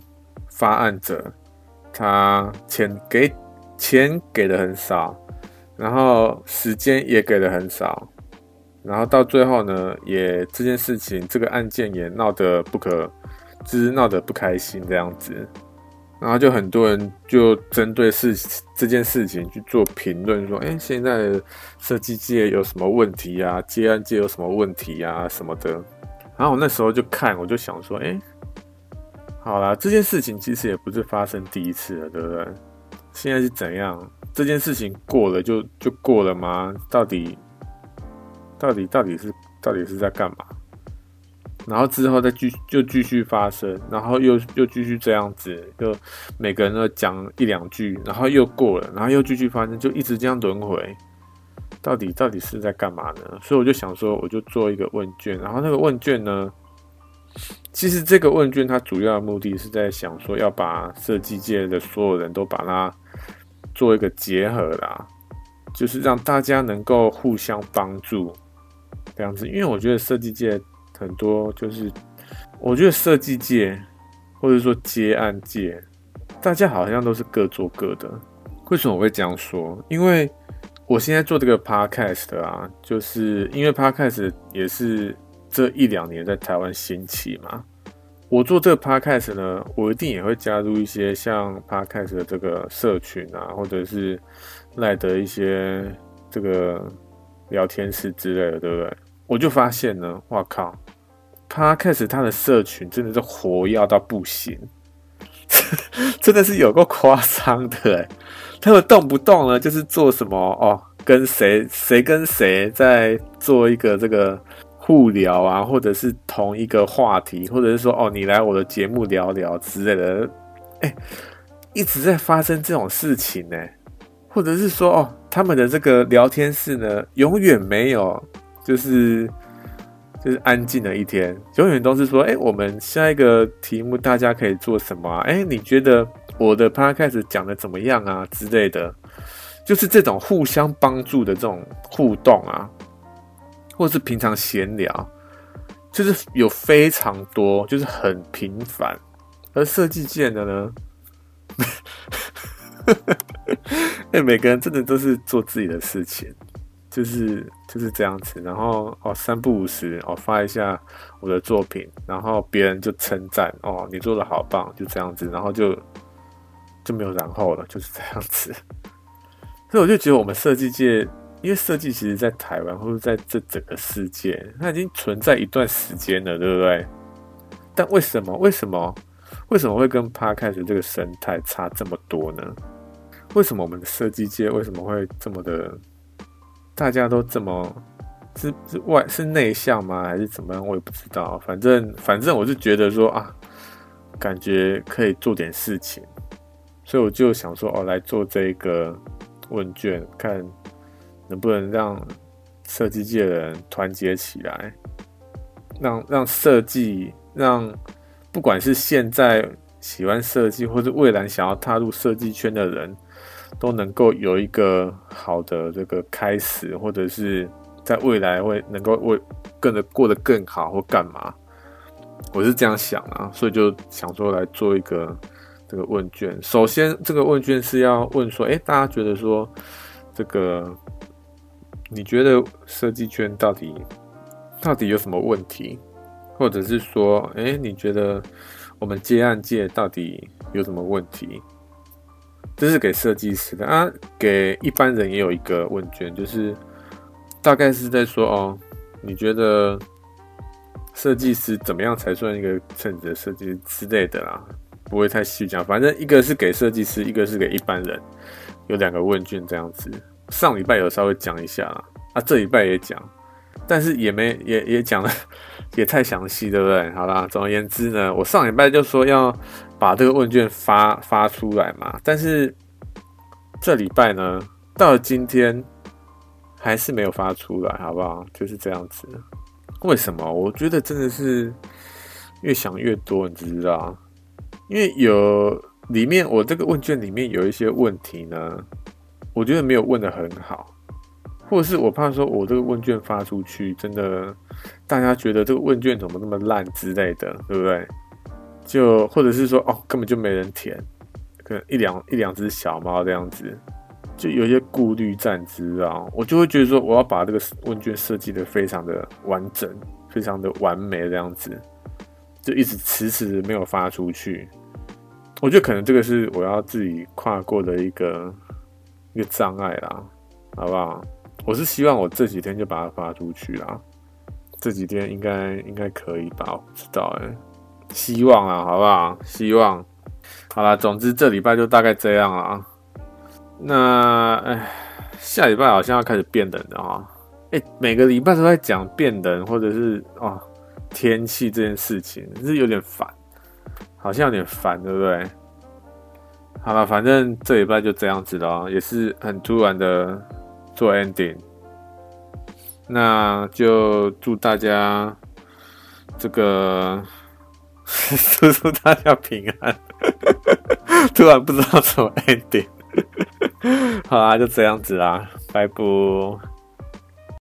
发案者。他钱给钱给的很少，然后时间也给的很少，然后到最后呢，也这件事情这个案件也闹得不可，就是闹得不开心这样子，然后就很多人就针对事这件事情去做评论，说，哎，现在的设计界有什么问题啊？接案界有什么问题啊？什么的。然后我那时候就看，我就想说，哎。好啦，这件事情其实也不是发生第一次了，对不对？现在是怎样？这件事情过了就就过了吗？到底到底到底是到底是在干嘛？然后之后再继就继续发生，然后又又继续这样子，就每个人都讲一两句，然后又过了，然后又继续发生，就一直这样轮回。到底到底是在干嘛呢？所以我就想说，我就做一个问卷，然后那个问卷呢？其实这个问卷它主要的目的是在想说，要把设计界的所有人都把它做一个结合啦，就是让大家能够互相帮助这样子。因为我觉得设计界很多就是，我觉得设计界或者说接案界，大家好像都是各做各的。为什么我会这样说？因为我现在做这个 podcast 啊，就是因为 podcast 也是。这一两年在台湾兴起嘛，我做这个 podcast 呢，我一定也会加入一些像 podcast 的这个社群啊，或者是赖的一些这个聊天室之类的，对不对？我就发现呢，哇靠，podcast 它的社群真的是活跃到不行，真的是有够夸张的诶，他们动不动呢就是做什么哦，跟谁谁跟谁在做一个这个。互聊啊，或者是同一个话题，或者是说哦，你来我的节目聊聊之类的，哎、一直在发生这种事情呢，或者是说哦，他们的这个聊天室呢，永远没有就是就是安静的一天，永远都是说，哎、我们下一个题目大家可以做什么啊？哎、你觉得我的 podcast 讲的怎么样啊？之类的，就是这种互相帮助的这种互动啊，或是平常闲聊，就是有非常多，就是很频繁。而设计界的呢，哎，每个人真的都是做自己的事情。就是就是这样子，然后哦三不五时哦发一下我的作品，然后别人就称赞哦你做的好棒，就这样子，然后就就没有然后了，就是这样子。所以我就觉得我们设计界，因为设计其实在台湾或者在这整个世界，它已经存在一段时间了，对不对？但为什么为什么为什么会跟 Podcast 这个生态差这么多呢？为什么我们的设计界为什么会这么的？大家都这么是是外是内向吗？还是怎么样？我也不知道。反正反正我是觉得说啊，感觉可以做点事情，所以我就想说哦，来做这个问卷，看能不能让设计界的人团结起来，让让设计让不管是现在喜欢设计，或是未来想要踏入设计圈的人。都能够有一个好的这个开始，或者是在未来会能够为更的过得更好或干嘛，我是这样想啊，所以就想说来做一个这个问卷。首先，这个问卷是要问说，诶，大家觉得说这个你觉得设计圈到底到底有什么问题，或者是说，诶，你觉得我们接案界到底有什么问题？这是给设计师的啊，给一般人也有一个问卷，就是大概是在说哦，你觉得设计师怎么样才算一个称职的设计师之类的啦，不会太细讲，反正一个是给设计师，一个是给一般人，有两个问卷这样子。上礼拜有稍微讲一下啦，啊，这礼拜也讲，但是也没也也讲了，也太详细，对不对？好啦，总而言之呢，我上礼拜就说要。把这个问卷发发出来嘛，但是这礼拜呢，到今天还是没有发出来，好不好？就是这样子。为什么？我觉得真的是越想越多，你知不知道？因为有里面我这个问卷里面有一些问题呢，我觉得没有问得很好，或者是我怕说我这个问卷发出去，真的大家觉得这个问卷怎么那么烂之类的，对不对？就或者是说哦，根本就没人填，可能一两一两只小猫这样子，就有些顾虑站姿啊？我就会觉得说，我要把这个问卷设计的非常的完整，非常的完美这样子，就一直迟迟没有发出去。我觉得可能这个是我要自己跨过的一个一个障碍啦，好不好？我是希望我这几天就把它发出去啦，这几天应该应该可以吧？我不知道哎、希望啊，好不好？希望，好啦，总之这礼拜就大概这样啊。那哎，下礼拜好像要开始变冷了啊。哎，每个礼拜都在讲变冷或者是哦天气这件事情，是有点烦，好像有点烦，对不对？好了，反正这礼拜就这样子了，也是很突然的做 ending。那就祝大家这个。祝 祝大家平安！突然不知道怎么 ending，好啦，就这样子啦，拜拜。